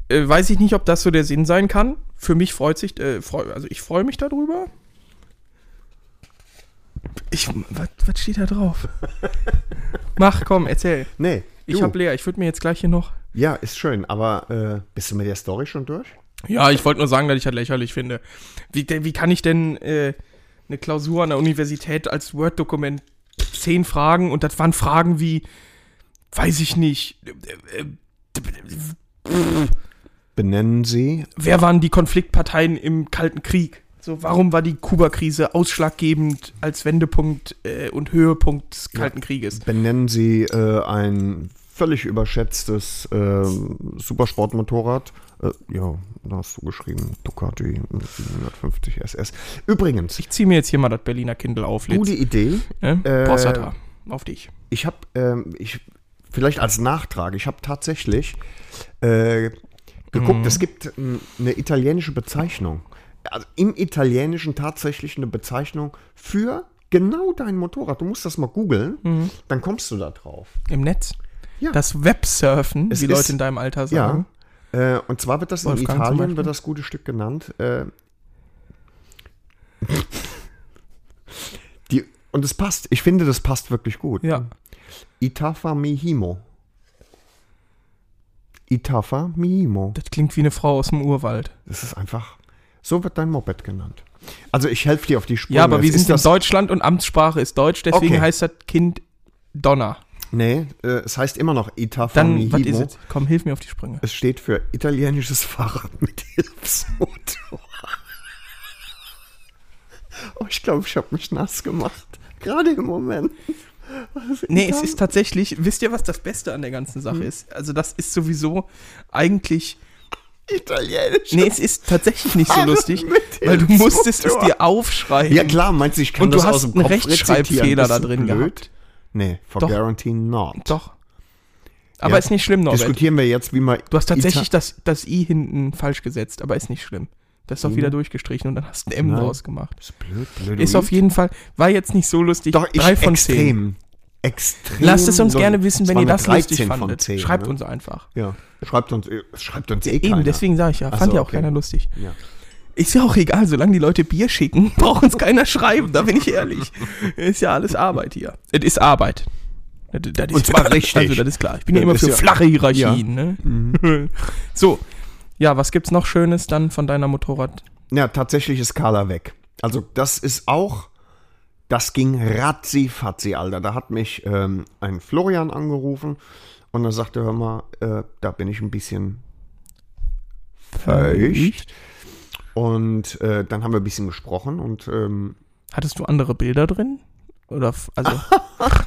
Äh, weiß ich nicht, ob das so der Sinn sein kann. Für mich freut sich, äh, freu, also ich freue mich darüber. Ich, was steht da drauf? Mach, komm, erzähl. Nee. Ich du. hab leer, ich würde mir jetzt gleich hier noch. Ja, ist schön, aber äh, bist du mit der Story schon durch? Ja, ich wollte nur sagen, dass ich das lächerlich finde. Wie, wie kann ich denn äh, eine Klausur an der Universität als Word-Dokument zehn Fragen und das waren Fragen wie, weiß ich nicht, äh, äh, Benennen Sie. wer waren die Konfliktparteien im Kalten Krieg? So, warum war die Kuba-Krise ausschlaggebend als Wendepunkt äh, und Höhepunkt des Kalten Krieges? Benennen Sie äh, ein völlig überschätztes äh, Supersportmotorrad. Äh, ja, da hast du geschrieben, Ducati 750 SS. Übrigens, Ich ziehe mir jetzt hier mal das Berliner Kindle auf, Litz. gute Idee. äh, äh, Prostata, auf dich. Ich habe, ähm, ich, vielleicht als Nachtrag, ich habe tatsächlich äh, geguckt, Mhm. es gibt eine italienische Bezeichnung. Also im Italienischen tatsächlich eine Bezeichnung für genau dein Motorrad. Du musst das mal googeln, dann kommst du da drauf. Im Netz? Ja. Das Websurfen, Es wie ist- Leute in deinem Alter sagen. Ja. Äh, und zwar wird das Wolfgang in Italien, wird das gute Stück genannt. Äh, die, und es passt. Ich finde, das passt wirklich gut. Ja. Itafa Mihimo. Itafa Mihimo. Das klingt wie eine Frau aus dem Urwald. Das ist einfach. So wird dein Moped genannt. Also ich helfe dir auf die Spur. Ja, aber wir sind in. Deutschland und Amtssprache ist Deutsch, deswegen Okay. heißt das Kind Donner. Nee, äh, es heißt immer noch Itafa Dann, was ist es? Komm, hilf mir auf die Sprünge. Es steht für italienisches Fahrrad mit Hilfsmotor. Oh, ich glaube, ich habe mich nass gemacht. Gerade im Moment. Nee, es ist tatsächlich, wisst ihr, was das Beste an der ganzen Hm. Sache ist? Also das ist sowieso eigentlich, italienisch. nee, es ist tatsächlich nicht so lustig, weil du musstest es dir aufschreiben. Ja klar, meinst du, ich kann Und du das hast aus dem einen Kopf Rechtschreibfehler rezitieren? da Bist du drin blöd? gehabt. Nee, for Doch. guarantee not. Doch. Aber Ja. ist nicht schlimm, Norbert. Diskutieren wir jetzt, wie man. Du hast tatsächlich Ita das, das I hinten falsch gesetzt, aber ist nicht schlimm. Das ist doch Ina? wieder durchgestrichen und dann hast du ein M Nein. draus gemacht. ist blöd, blöd. Ist auf jeden Fall, war jetzt nicht so lustig. Doch, ich Drei von extrem. zehn. Extrem. Lasst es uns so- gerne wissen, wenn ihr das lustig 13 von fandet. 10, Schreibt ne? uns einfach. Ja, schreibt uns, äh, schreibt uns eh Eben, keiner. deswegen sage ich ja, Ach fand so, ja auch okay. keiner lustig. Ja. Ist ja auch egal, solange die Leute Bier schicken, braucht uns keiner schreiben, da bin ich ehrlich. Ist ja alles Arbeit hier. Es ist Arbeit. Das, das ist, Und zwar richtig. Also, das ist klar. Ich bin ja immer für ja- flache Hierarchien. Ne? So, ja, was gibt's noch Schönes dann von deiner Motorrad? Ja, tatsächlich ist Carla weg. Also das ist auch, das ging ratzi-fatzi, Alter. Da hat mich ähm, ein Florian angerufen und er sagte, hör mal, äh, da bin ich ein bisschen feucht. Und äh, dann haben wir ein bisschen gesprochen und ähm, Hattest du andere Bilder drin? Oder, also,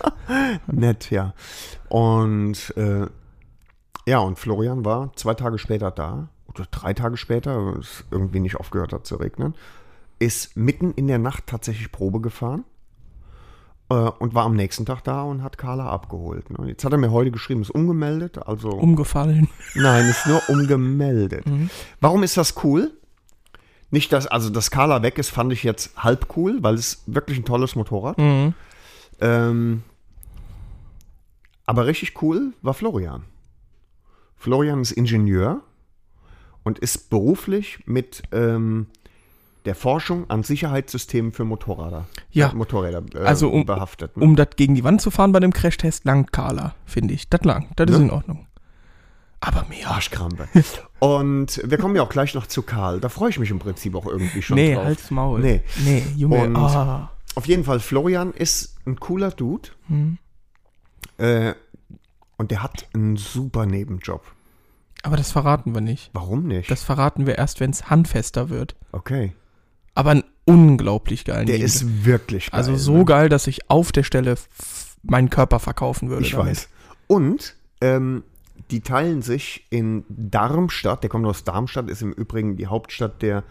nett, ja. Und äh, ja, und Florian war zwei Tage später da, oder drei Tage später, es irgendwie nicht aufgehört hat zu regnen, ist mitten in der Nacht tatsächlich Probe gefahren. äh, und war am nächsten Tag da und hat Carla abgeholt. Ne? Jetzt hat er mir heute geschrieben, ist umgemeldet, also Umgefallen. nein, ist nur umgemeldet. Warum ist das cool? Nicht, dass, also dass Carla weg ist, fand ich jetzt halb cool, weil es wirklich ein tolles Motorrad. Mhm. Ähm, aber richtig cool war Florian. Florian ist Ingenieur und ist beruflich mit ähm, der Forschung an Sicherheitssystemen für Motorräder, Ja. äh, Motorräder äh, Also um- behaftet. Ne? Um das gegen die Wand zu fahren bei dem Crashtest, langt Carla, finde ich. Das lang. Das ist Ne? in Ordnung. Aber mehr. Arschkrampe. und wir kommen ja auch gleich noch zu Karl. Da freue ich mich im Prinzip auch irgendwie schon Nee, drauf. halt's Maul. Nee. Nee, Junge. Und- ah. Auf jeden Fall, Florian ist ein cooler Dude. Hm. Äh, und der hat einen super Nebenjob. Aber das verraten wir nicht. Warum nicht? Das verraten wir erst, wenn es handfester wird. okay. Aber ein unglaublich geilen Der Nebenjob. ist wirklich geil. Also so ne? geil, dass ich auf der Stelle meinen Körper verkaufen würde. Ich damit. weiß. Und ähm, die teilen sich in Darmstadt, der kommt aus Darmstadt, ist im Übrigen die Hauptstadt der,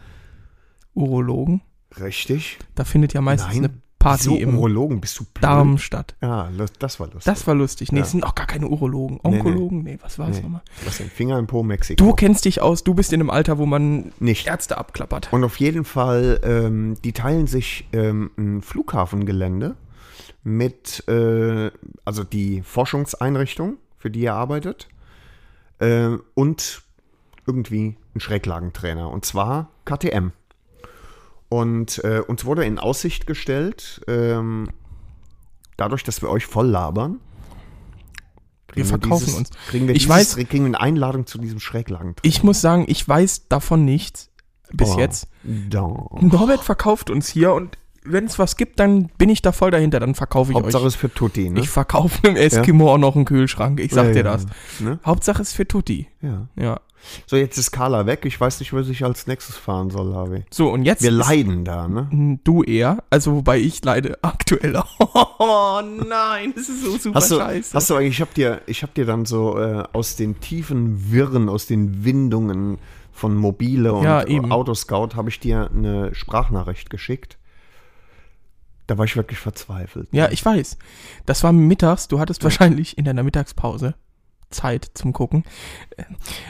Urologen. richtig? Da findet ja meistens Nein, eine Party so im Urologen, bist du blöd? Darmstadt. Ja, das, das war lustig. Das war lustig. Nee, Ja. es sind auch gar keine Urologen. nee. Onkologen? Nee, was war es Nee. nochmal? Was denn? Finger im Po, Mexiko. Du kennst dich aus, du bist in einem Alter, wo man nicht. Ärzte abklappert. Und auf jeden Fall, ähm, die teilen sich ähm, ein Flughafengelände mit, äh, also die Forschungseinrichtung, für die er arbeitet, äh, und irgendwie ein Schräglagentrainer, und zwar KTM. Und äh, uns wurde in Aussicht gestellt, ähm, dadurch, dass wir euch voll labern, Wir verkaufen uns. Kriegen wir, Ich dieses, weiß- kriegen wir eine Einladung zu diesem Schräglagentrainer. Ich muss sagen, ich weiß davon nichts bis Oh, jetzt. Da. Norbert verkauft uns hier und wenn es was gibt, dann bin ich da voll dahinter, dann verkaufe ich Hauptsache euch. ist für Tutti, ne? Ich verkaufe einem Eskimo auch noch einen Kühlschrank. Ich sag Ja, dir ja, das. Ne? Hauptsache ist für Tutti. Ja. Ja. So, jetzt ist Carla weg. Ich weiß nicht, was ich als nächstes fahren soll, Harvey. So, und jetzt Wir leiden da, ne? Du eher, also wobei ich leide aktuell. Oh nein, das ist so super Hast du, scheiße. hast du eigentlich, ich hab dir, ich hab dir dann so äh, aus den tiefen Wirren, aus den Windungen von Mobile und Ja. Autoscout habe ich dir eine Sprachnachricht geschickt. Da war ich wirklich verzweifelt. ja, ich weiß. Das war mittags, du hattest wahrscheinlich in deiner Mittagspause Zeit zum Gucken.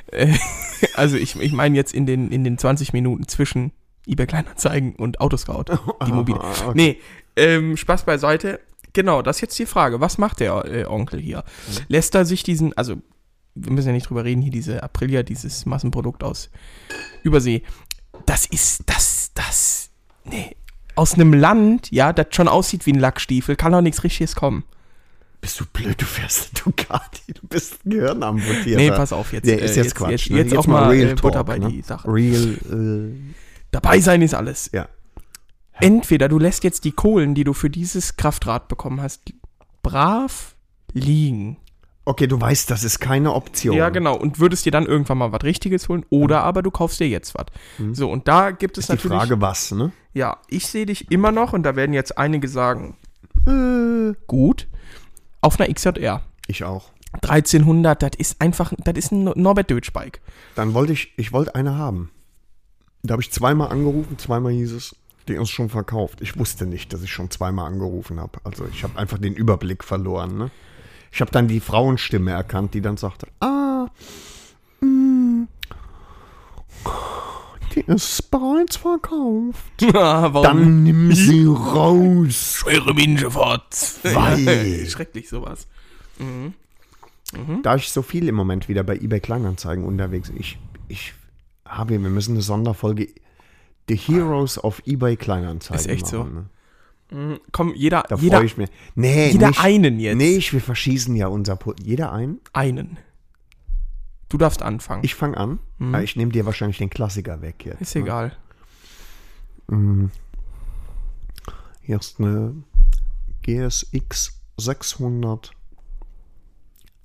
Äh, also ich, ich meine jetzt in den, in den 20 Minuten zwischen eBay Kleinanzeigen und Autoscout, die mobile. Okay. Nee, ähm, Spaß beiseite. Genau, das ist jetzt die Frage. Was macht der äh, Onkel hier? Mhm. Lässt er sich diesen, also wir müssen ja nicht drüber reden, hier diese Aprilia, dieses Massenprodukt aus Übersee. Das ist, das, das, nee. Aus einem Land, ja, das schon aussieht wie ein Lackstiefel, kann doch nichts Richtiges kommen. Bist du blöd, du fährst eine Ducati, du bist ein Gehirn amputiert. Nee, pass auf jetzt. Der äh, ist jetzt, Quatsch. Jetzt, ne? jetzt, auch mal Real äh, Butter Talk, bei ne? die Sache. Real, Dabei sein ist alles. äh, ja. Entweder du lässt jetzt die Kohlen, die du für dieses Kraftrad bekommen hast, brav liegen. Okay, du weißt, das ist keine Option. Ja, genau. Und würdest dir dann irgendwann mal was Richtiges holen oder aber du kaufst dir jetzt was. So, und da gibt es Mhm. Ist die natürlich. Frage, was, ne? Ja, ich sehe dich immer noch und da werden jetzt einige sagen, Äh, gut, auf einer XJR. ich auch. 1300, das ist einfach, das ist ein Norbert Deutsch Bike. Dann wollte ich, ich wollte eine haben. Da habe ich zweimal angerufen, zweimal hieß es, die ist schon verkauft. Ich wusste nicht, dass ich schon zweimal angerufen habe. Also ich habe einfach den Überblick verloren. Ne? Ich habe dann die Frauenstimme erkannt, die dann sagte, ah, mm, die ist bereits verkauft. Warum? Dann nimm sie raus. schwere Minschefahrt. Weil. Schrecklich sowas. Da ich so viel im Moment wieder bei eBay Kleinanzeigen unterwegs, ich, ich habe, wir müssen eine Sonderfolge The Heroes of eBay Kleinanzeigen Ist echt so. machen. Ne? Mhm, Komm, jeder, Da jeder, freue ich mich. Nee, jeder nicht, einen jetzt. Nicht, wir verschießen ja unser Pu Jeder einen. einen. Du darfst anfangen. Ich fange an. Mhm. Ah, Ich nehme dir wahrscheinlich den Klassiker weg jetzt. ist ne? egal. Mhm. Hier ist eine GSX 600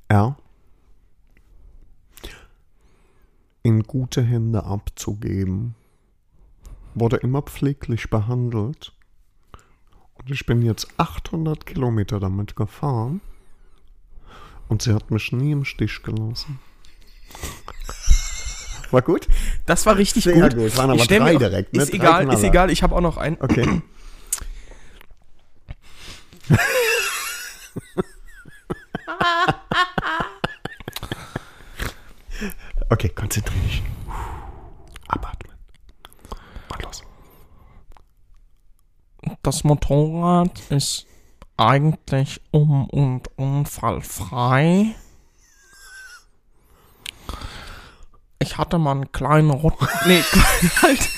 R. In gute Hände abzugeben. Wurde immer pfleglich behandelt. Und ich bin jetzt 800 Kilometer damit gefahren. Und sie hat mich nie im Stich gelassen. War gut? Das war richtig Sehr gut. gut. Waren aber ich drei direkt. Ne? Ist drei egal, Knaller. ist egal. Ich habe auch noch einen. Okay. okay, konzentrier dich. Abatmen. Und los. Das Motorrad ist eigentlich um und unfallfrei. Ich hatte mal einen kleinen Rutsch. Nee, halt.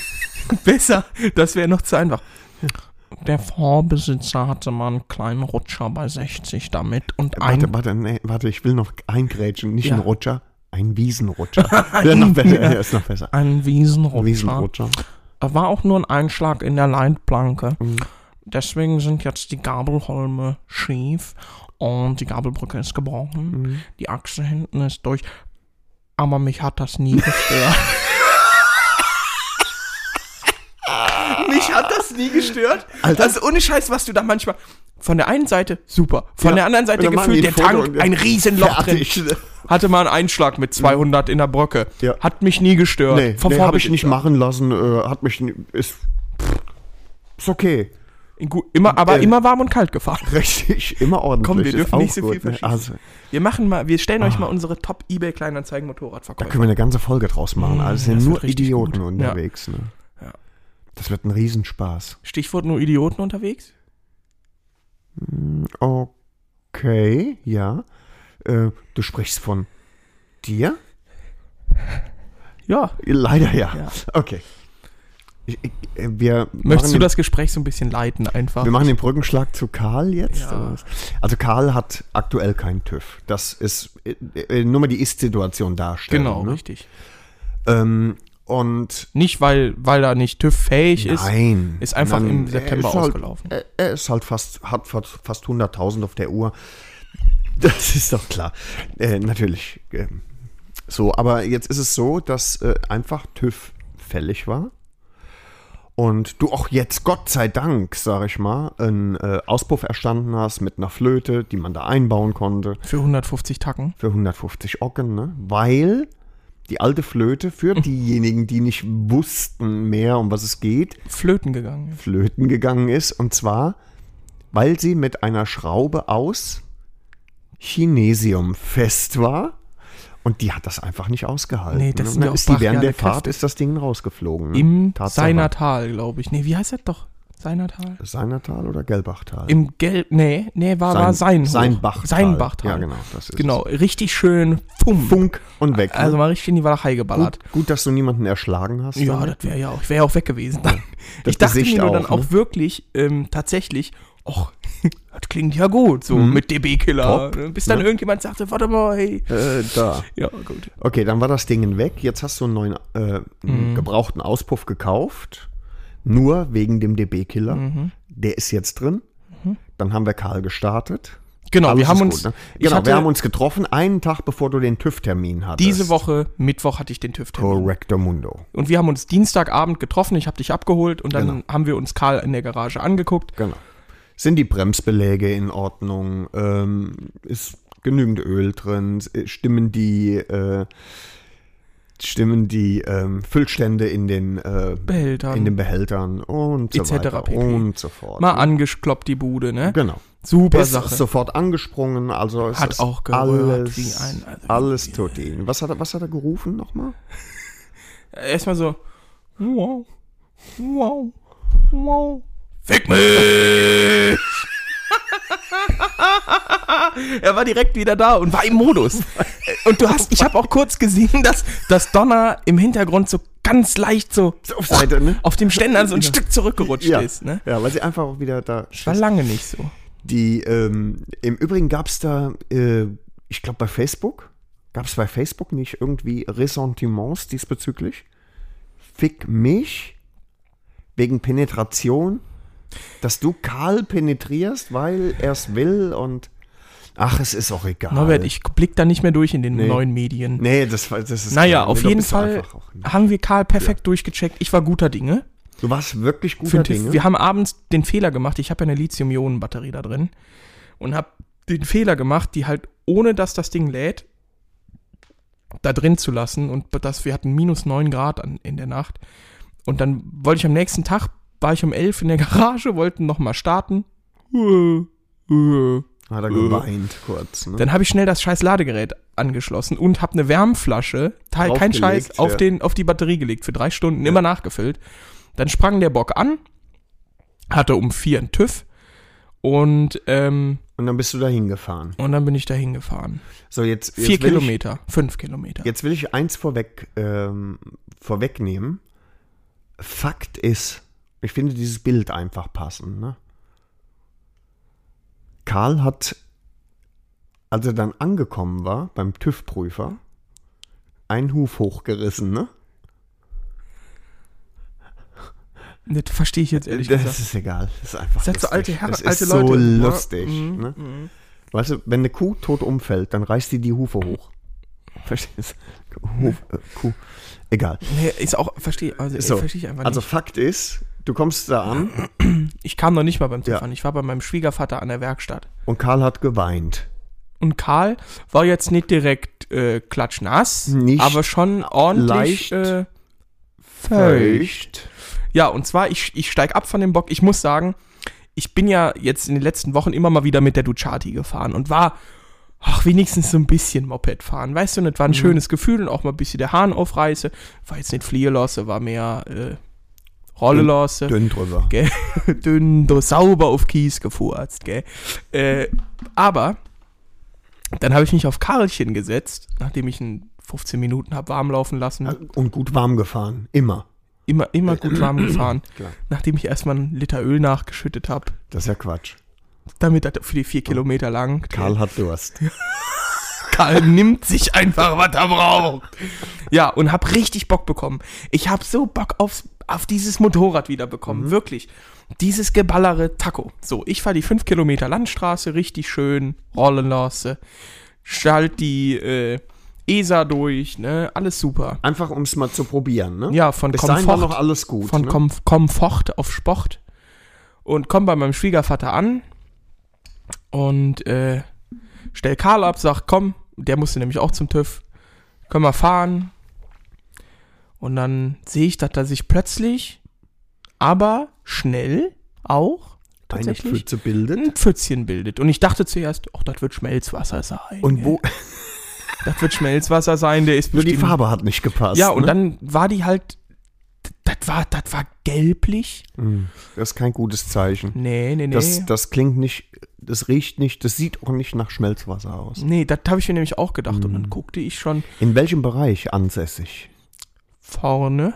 Besser. Das wäre noch zu einfach. Der Vorbesitzer hatte mal einen kleinen Rutscher bei 60 damit und ein. Warte, warte, nee, warte, ich will noch eingrätschen. Nicht Ja. ein Rutscher, ein Wiesenrutscher. ja, noch besser, ja, ist noch besser. Ein Wiesenrutscher. Wiesenrutscher. War auch nur ein Einschlag in der Leitplanke. Mhm. Deswegen sind jetzt die Gabelholme schief und die Gabelbrücke ist gebrochen. Mhm. Die Achse hinten ist durch. Aber mich hat das nie gestört. mich hat das nie gestört. Alter. Also ohne Scheiß, was du da manchmal. Von der einen Seite super, von Ja. der anderen Seite gefühlt der Foto Tank ein Riesenloch drin. Fertig. Hatte mal einen Einschlag mit 200 in der Brücke. Ja. Hat mich nie gestört. Nee, nee habe ich nicht machen lassen. Äh, hat mich. nie- Ist, ist okay. Immer, aber Äh, immer warm und kalt gefahren. Richtig, immer ordentlich. Komm, wir dürfen nicht so viel gut, ne? verschießen. Also, Wir machen mal, wir stellen euch mal unsere Top eBay Kleinanzeigen da können wir eine ganze Folge draus machen. Mm, Also sind nur Idioten gut. unterwegs. Ne? Ja. Das wird ein Riesenspaß. Stichwort nur Idioten unterwegs? Okay, ja. Äh, du sprichst von dir? Ja. Leider ja. Ja. Okay. Ich, ich, äh, wir Möchtest du den, das Gespräch so ein bisschen leiten einfach? Wir machen den Brückenschlag zu Karl jetzt. Ja. Also Karl hat aktuell keinen TÜV. Das ist äh, äh, nur mal die Ist-Situation darstellen. genau, Ne? richtig. Ähm, und Nicht, weil, weil er nicht TÜV-fähig ist. nein. ist einfach Nein, im er September ist halt, ausgelaufen. Er, er ist halt fast, hat fast, fast 100.000 auf der Uhr. Das ist doch klar. Äh, natürlich. ähm, so, aber jetzt ist es so, dass äh, einfach TÜV fällig war. Und du auch jetzt, Gott sei Dank, sag ich mal, einen äh, Auspuff erstanden hast mit einer Flöte, die man da einbauen konnte, Für 150 Tacken. für 150 Ocken, ne? Weil die alte Flöte für diejenigen, die nicht wussten mehr, um was es geht, Flöten gegangen. ist. flöten gegangen ist. Und zwar, weil sie mit einer Schraube aus Chinesium fest war. Und die hat das einfach nicht ausgehalten. Nee, das Und sind dann ja auch ist die während der Fahrt Kräfte. ist das Ding rausgeflogen. ne? Im Tatsache. Seinertal, glaube ich. Nee, wie heißt das doch? Seinertal? Seinertal oder Gelbachtal? Im Gelb, nee, nee, war, war Sein. Seinbachtal. Seinbachtal. Ja, genau. Das ist Genau, richtig schön Pum. Funk und weg. ne? Also mal richtig in die Walachei geballert. gut, gut, dass du niemanden erschlagen hast. Ja, damit. das wäre ja auch, ich wäre ja auch weg gewesen. Dann. Das ich dachte Gesicht mir nur dann auch, auch ne? wirklich ähm, tatsächlich, ach, das klingt ja gut, so mit DB-Killer. Mhm. Top, Bis dann ne? irgendjemand sagte, warte mal, hey. Äh, da. Ja, gut. Okay, dann war das Ding weg. Jetzt hast du einen neuen äh, Mhm. gebrauchten Auspuff gekauft. Nur wegen dem DB-Killer. Mhm. Der ist jetzt drin. Dann haben wir Karl gestartet. Genau, Alles wir haben ist uns, gut, ne? Genau, wir haben uns getroffen, einen Tag bevor du den TÜV-Termin hattest. diese Woche, Mittwoch hatte ich den TÜV-Termin. Correcto Mundo. Und wir haben uns Dienstagabend getroffen, ich habe dich abgeholt und dann Genau. haben wir uns Karl in der Garage angeguckt. Genau. Sind die Bremsbeläge in Ordnung? Ähm, ist genügend Öl drin? Stimmen die, äh, stimmen die ähm, Füllstände in den, äh, Behältern. in den Behältern und so Etc. weiter pp. und so fort. Mal angekloppt die Bude, ne? Genau. Super Ist Sache. sofort angesprungen, also es Hat auch gerührt alles, wie ein- also alles tutti. Was hat er, was hat er gerufen nochmal? Erstmal so, wow, wow, wow. Fick mich! er war direkt wieder da und war im Modus. Und du hast, ich habe auch kurz gesehen, dass das Donner im Hintergrund so ganz leicht so Auf Seite, ne? auf dem Ständer so ein Stück zurückgerutscht Ja, ist. Ne? ja, weil sie einfach auch wieder da War lange nicht so. Die, ähm, im Übrigen gab es da, äh, ich glaube bei Facebook, gab es bei Facebook nicht irgendwie Ressentiments diesbezüglich? Fick mich wegen Penetration, dass du Karl penetrierst, weil er es will und ach, es ist auch egal. Norbert, ich blick da nicht mehr durch in den Nee. neuen Medien. Nee, das, war- das ist Naja, klar. auf Nee, jeden Fall haben wir Karl perfekt durchgecheckt. Ich war guter Dinge. Du warst wirklich guter TÜV. Dinge. Wir haben abends den Fehler gemacht, ich habe ja eine Lithium-Ionen-Batterie da drin und habe den Fehler gemacht, die halt ohne dass das Ding lädt, da drin zu lassen und das, wir hatten minus 9 Grad an, in der Nacht und dann wollte ich am nächsten Tag, war ich um 11 in der Garage, wollten nochmal starten. Hat er geweint kurz. Ne? Dann habe ich schnell das scheiß Ladegerät angeschlossen und habe eine Wärmflasche, teil, kein Scheiß, auf, ja. den, auf die Batterie gelegt für drei Stunden, immer nachgefüllt. Dann sprang der Bock an, hatte um vier einen TÜV und, ähm, Und dann bist du da hingefahren. und dann bin ich da hingefahren. So, jetzt, jetzt Vier Kilometer, fünf Kilometer. Ich, jetzt will ich eins vorweg, ähm, vorwegnehmen. Fakt ist, ich finde dieses Bild einfach passend. Ne? Karl hat, als er dann angekommen war beim TÜV-Prüfer, einen Huf hochgerissen. Ne? Das verstehe ich jetzt ehrlich das gesagt. ist egal. Das ist einfach Das sind so alte lustig. Herren- das alte ist so Leute, ne? lustig. Mhm, Ne? Weißt du, wenn eine Kuh tot umfällt, dann reißt die die Hufe hoch. Verstehst du? Huf, äh, Kuh. Egal. Nee, ist auch, verstehe also, So, verstehe ich einfach also nicht. Fakt ist, du kommst da an Ich kam noch nicht mal beim TÜV Ja. an. Ich war bei meinem Schwiegervater an der Werkstatt. und Karl hat geweint. Und Karl war jetzt nicht direkt äh, klatschnass, Nicht aber schon ordentlich leicht äh, feucht. Ja, und zwar, ich, ich steig ab von dem Bock. Ich muss sagen, ich bin ja jetzt in den letzten Wochen immer mal wieder mit der Ducati gefahren und war, ach, wenigstens so ein bisschen Moped fahren. Weißt du, das war ein schönes Gefühl und auch mal ein bisschen der Hahn aufreiße. War jetzt nicht Fliegelosse, war mehr äh, Rollelosse. Dünn drüber. gell? Dünn, sauber auf Kies gefurzt, gell? Äh, aber dann habe ich mich auf Karlchen gesetzt, nachdem ich ihn 15 Minuten habe warm laufen lassen. Und gut warm gefahren. Immer. Immer, immer gut warm gefahren. Klar. Nachdem ich erstmal einen Liter Öl nachgeschüttet habe, Das ist ja Quatsch. damit das für die vier Kilometer lang. Karl hat Durst. Karl nimmt sich einfach, was er braucht. Ja, und hab richtig Bock bekommen. Ich hab so Bock aufs, auf dieses Motorrad wieder bekommen. Wirklich. Dieses geballere Taco. So, ich fahr die 5 Kilometer Landstraße richtig schön, rollen lasse, schalt die äh, ESA durch, ne? Alles super. Einfach um es mal zu probieren, ne? Ja, von Bis Komfort, noch alles gut. von ne? Kom Komfort auf Sport. Und komm bei meinem Schwiegervater an und äh, stell Karl ab, sag, komm, der musste nämlich auch zum TÜV, können wir fahren. Und dann sehe ich, dass er sich plötzlich, aber schnell auch Eine tatsächlich Pfütze bildet. ein Pfützchen bildet. Und ich dachte zuerst, ach, das wird Schmelzwasser sein. Und wo, Das wird Schmelzwasser sein, der ist nur die bestimmt Farbe hat nicht gepasst. ja, und ne? dann war die halt, das war, das war gelblich. Hm, Das ist kein gutes Zeichen. Nee, nee, nee. Das, das klingt nicht, das riecht nicht, das sieht auch nicht nach Schmelzwasser aus. nee, das habe ich mir nämlich auch gedacht. Und Mhm. dann guckte ich schon In welchem Bereich ansässig? Vorne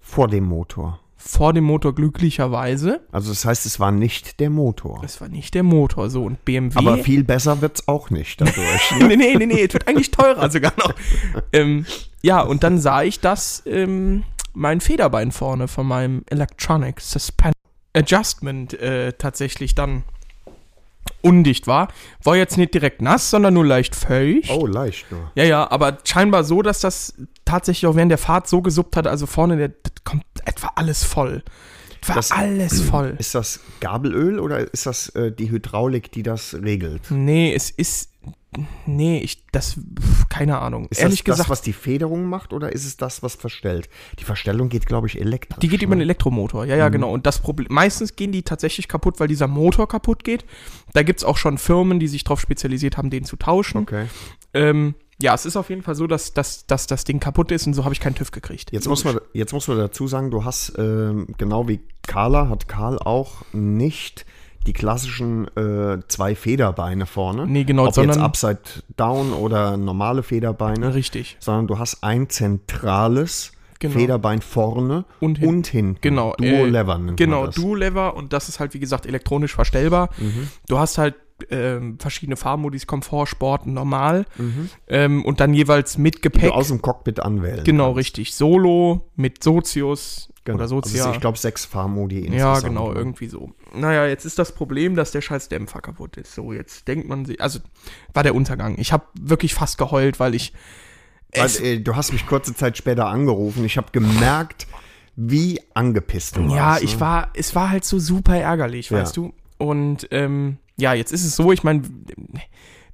Vor dem Motor. vor dem Motor glücklicherweise. Also das heißt, es war nicht der Motor. Es war nicht der Motor so. Und BMW. Aber viel besser wird's auch nicht dadurch. nee, nee, nee, nee, es wird eigentlich teurer sogar noch. ähm, ja, und dann sah ich, dass ähm, mein Federbein vorne von meinem Electronic Suspension Adjustment äh, tatsächlich dann undicht war. War jetzt nicht direkt nass, sondern nur leicht feucht. oh, leicht nur. Ja, ja, aber scheinbar so, dass das tatsächlich auch während der Fahrt so gesuppt hat, also vorne, der, das kommt etwa alles voll. Es war Das- alles voll. Ist das Gabelöl oder ist das äh, die Hydraulik, die das regelt? Nee, es ist. Nee, ich. Das. Keine Ahnung. Ist Ehrlich das gesagt, das, was die Federung macht oder ist es das, was verstellt? Die Verstellung geht, glaube ich, elektrisch. die geht über einen ne? Elektromotor. Ja, Mhm. ja, genau. Und das Problem. Meistens gehen die tatsächlich kaputt, weil dieser Motor kaputt geht. Da gibt es auch schon Firmen, die sich darauf spezialisiert haben, den zu tauschen. Okay. Ähm, ja, es ist auf jeden Fall so, dass, dass, dass das Ding kaputt ist und so habe ich keinen TÜV gekriegt. Jetzt muss, man, jetzt muss man dazu sagen, du hast, ähm, genau wie Carla, hat Karl auch nicht die klassischen äh, zwei Federbeine vorne. Nee, genau, Ob jetzt sondern- Upside Down oder normale Federbeine. Richtig. Sondern du hast ein zentrales Genau. Federbein vorne Und und, hin- hinten. Genau. Duo äh, Genau. Duo-Lever und das ist halt, wie gesagt, elektronisch verstellbar. Mhm. Du hast halt ähm, verschiedene Fahrmodis, Komfort, Sport, Normal Mhm. ähm, und dann jeweils mit Die Gepäck. du aus dem Cockpit anwählen. Genau, richtig. Solo mit Sozius Genau. oder Sozia. Also ich glaube sechs Fahrmodi ja, genau, irgendwie so. Naja, jetzt ist das Problem, dass der scheiß Dämpfer kaputt ist. So, jetzt denkt man sich, also war der Untergang. Ich habe wirklich fast geheult, weil ich es, Weil, äh, du hast mich kurze Zeit später angerufen. Ich habe gemerkt, wie angepisst du ja, warst. ich ne? war, es war halt so super ärgerlich, Ja. weißt du? Und ähm, ja, jetzt ist es so, ich meine,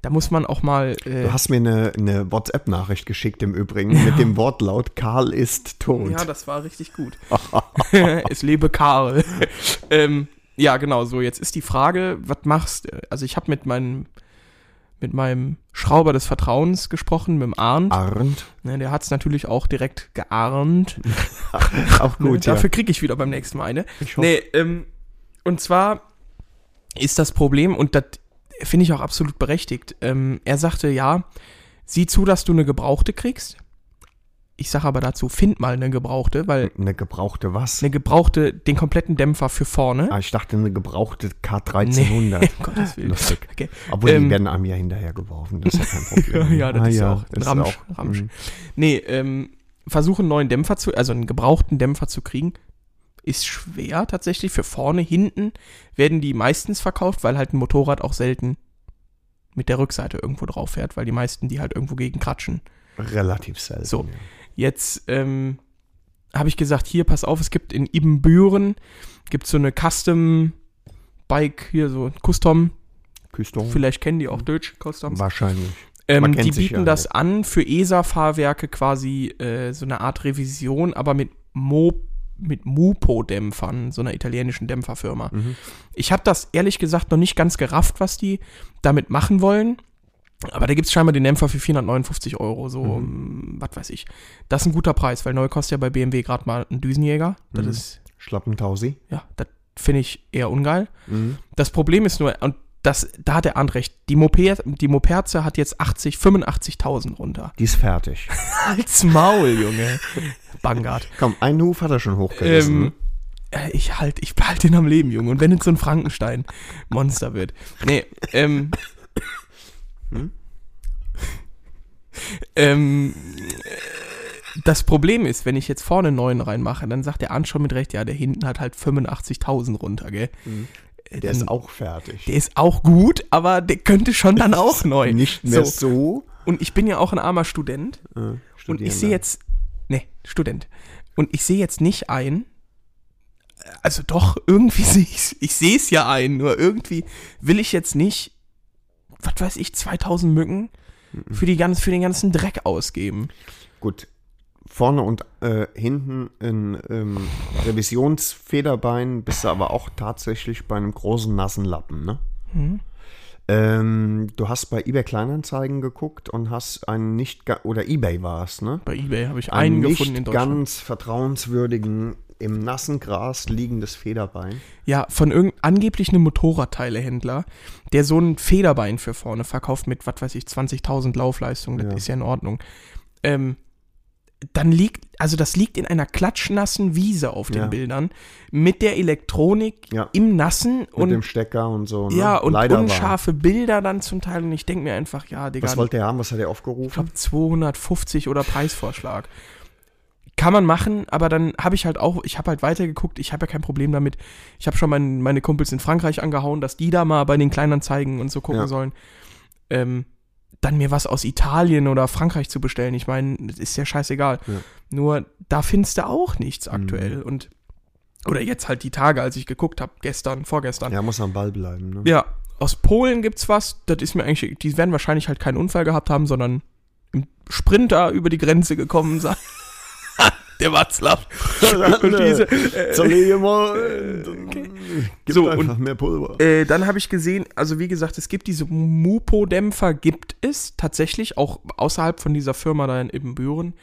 da muss man auch mal. Äh, Du hast mir eine, eine WhatsApp-Nachricht geschickt im Übrigen mit dem Wortlaut Karl ist tot. Ja, das war richtig gut. es lebe Karl. ähm, ja, genau, so, jetzt ist die Frage, was machst du? Also ich habe mit meinem, mit meinem Schrauber des Vertrauens gesprochen, mit dem Arndt. Arndt. Ne, der hat es natürlich auch direkt geahnt. Auch Ne, gut, ja. Dafür kriege ich wieder beim nächsten Mal eine. Ich hoffe. Nee, ähm, und zwar ist das Problem, und das finde ich auch absolut berechtigt. Ähm, er sagte, ja, sieh zu, dass du eine Gebrauchte kriegst. Ich sage aber dazu, find mal eine Gebrauchte, weil Eine gebrauchte was? eine Gebrauchte, den kompletten Dämpfer für vorne. Ah, ich dachte eine gebrauchte K1300. um Gottes Willen. Lustig. Okay. Obwohl, Ähm, die werden einem ja hinterher geworfen. Das ist ja kein Problem. Ja, das ist ja auch ein Ramsch. auch- Ramsch. mhm. Nee, ähm, versuche einen neuen Dämpfer zu, also einen gebrauchten Dämpfer zu kriegen, ist schwer tatsächlich. Für vorne, hinten werden die meistens verkauft, weil halt ein Motorrad auch selten mit der Rückseite irgendwo drauf fährt, weil die meisten die halt irgendwo gegen kratschen. Relativ selten. So. ja. Jetzt ähm, habe ich gesagt, hier, pass auf, es gibt in Ibbenbüren, gibt so eine Custom Bike, hier so ein Custom, Küstung. vielleicht kennen die auch Deutsch Customs. Wahrscheinlich. Ähm, die bieten ja das an für ESA-Fahrwerke quasi äh, so eine Art Revision, aber mit Mo mit Mupo-Dämpfern, so einer italienischen Dämpferfirma. Mhm. Ich habe das ehrlich gesagt noch nicht ganz gerafft, was die damit machen wollen. Aber da gibt es scheinbar den Dämpfer für 459 Euro, so, Mhm. ähm, was weiß ich. Das ist ein guter Preis, weil neu kostet ja bei BMW gerade mal ein Düsenjäger. Das Mhm. ist, Schlappentausi. ja, das finde ich eher ungeil. Mhm. Das Problem ist nur, und das, da hat der Arndt recht, die, Moper, die Moperze hat jetzt 80, 85.000 runter. Die ist fertig. Als Maul, Junge. Bangard. Komm, einen Huf hat er schon hochgerissen. Ähm, äh, ich halt, ich behalte ihn am Leben, Junge. Und wenn jetzt so ein Frankenstein-Monster wird. Nee, ähm. Hm? ähm. äh, Das Problem ist, wenn ich jetzt vorne einen neuen reinmache, dann sagt der Arndt schon mit Recht, ja, der hinten hat halt 85.000 runter, gell? Mhm. Äh, Der ist auch fertig. der ist auch gut, aber der könnte schon dann auch neu. Nicht mehr So. so. Und ich bin ja auch ein armer Student. äh, Und ich sehe jetzt, ne, Student. Und ich sehe jetzt nicht ein, also doch, irgendwie sehe ich ich sehe es ja ein, nur irgendwie will ich jetzt nicht, was weiß ich, 2000 Mücken Mhm. für, die ganz, für den ganzen Dreck ausgeben. Gut. Vorne und äh, hinten ein ähm, Revisionsfederbein bist du aber auch tatsächlich bei einem großen nassen Lappen, ne? Hm? Ähm, du hast bei eBay Kleinanzeigen geguckt und hast einen nicht, oder eBay war es, ne? Bei Ebay habe ich Einen einen gefunden in Deutschland. ganz vertrauenswürdigen, im nassen Gras liegendes Federbein. Ja, von irgend angeblich einem Motorradteilehändler, der so ein Federbein für vorne verkauft mit, was weiß ich, 20.000 Laufleistung, das Ja. ist ja in Ordnung. Ähm, dann liegt, also das liegt in einer klatschnassen Wiese auf den Ja. Bildern mit der Elektronik Ja. im Nassen Mit und dem Stecker und so. Ne? ja und Leider war. unscharfe Bilder dann zum Teil und ich denke mir einfach, ja, Digga, Was wollte er haben? Was hat er ich aufgerufen? glaube 250 oder Preisvorschlag. Kann man machen, aber dann habe ich halt auch, ich habe halt weitergeguckt, ich habe ja kein Problem damit. Ich habe schon mein, meine Kumpels in Frankreich angehauen, dass die da mal bei den Kleinanzeigen und so gucken Ja. sollen. Ähm, dann mir was aus Italien oder Frankreich zu bestellen. Ich meine, das ist ja scheißegal. Ja. Nur da findest du auch nichts Mhm. aktuell. Und oder jetzt halt die Tage, als ich geguckt habe, gestern, vorgestern. Ja, muss am Ball bleiben. Ne? Ja, aus Polen gibt's was. Das ist mir eigentlich, die werden wahrscheinlich halt keinen Unfall gehabt haben, sondern im Sprinter über die Grenze gekommen sein. Der Watzlaw. Und diese, äh, Zerlege mal. äh, Gib So, einfach und- mehr Pulver. äh, dann habe ich gesehen, also wie gesagt, es gibt diese Mupo-Dämpfer, gibt es tatsächlich auch außerhalb von dieser Firma da in Ibbenbüren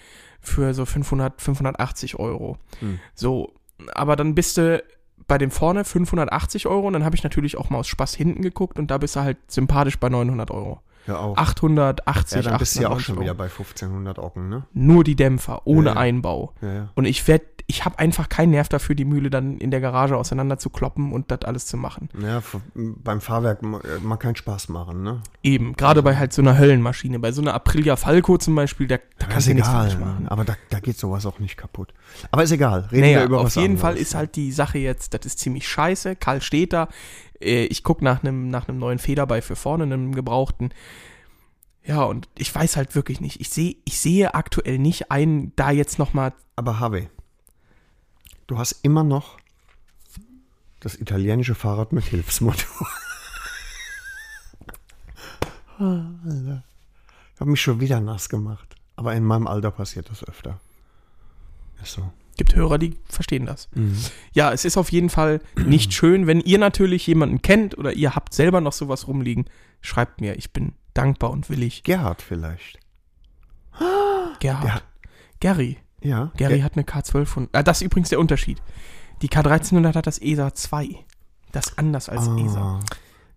für so 500, 580 Euro. Hm. So, aber dann bist du bei dem vorne 580 Euro und dann habe ich natürlich auch mal aus Spaß hinten geguckt und da bist du halt sympathisch bei 900 Euro. Hör auf. 880, ja, dann bist du ja auch 890 schon Euro. wieder bei 1500 Ocken, ne? Nur die Dämpfer, ohne Ja, ja. Einbau. Ja. Und ich werde, ich habe einfach keinen Nerv dafür, die Mühle dann in der Garage auseinander zu kloppen und das alles zu machen. Ja, beim Fahrwerk äh, mag keinen Spaß machen, ne? Eben, gerade bei halt so einer Höllenmaschine, bei so einer Aprilia Falco zum Beispiel, da, da kannst du nichts egal, falsch machen. aber da, da geht sowas auch nicht kaputt. Aber ist egal, reden Naja, wir über auf was jeden anderes. Fall ist halt die Sache jetzt, das ist ziemlich scheiße. Karl steht da. Äh, Ich gucke nach einem nach neuen Federbei für vorne, einem gebrauchten. Ja, und ich weiß halt wirklich nicht. Ich sehe ich sehe aktuell nicht ein, da jetzt noch mal Aber Harvey, du hast immer noch das italienische Fahrrad mit Hilfsmotor. Ich habe mich schon wieder nass gemacht. Aber in meinem Alter passiert das öfter. Ist so. Gibt Hörer, die verstehen das. Ja, es ist auf jeden Fall nicht schön, wenn ihr natürlich jemanden kennt oder ihr habt selber noch sowas rumliegen, schreibt mir. Ich bin dankbar und willig. Gerhard vielleicht. Gerhard. Hat- Gary. Ja. Gary Ger- hat eine K1200. Ah, das ist übrigens der Unterschied. Die K1300 hat das ESA 2. Das ist anders als ESA. Ah,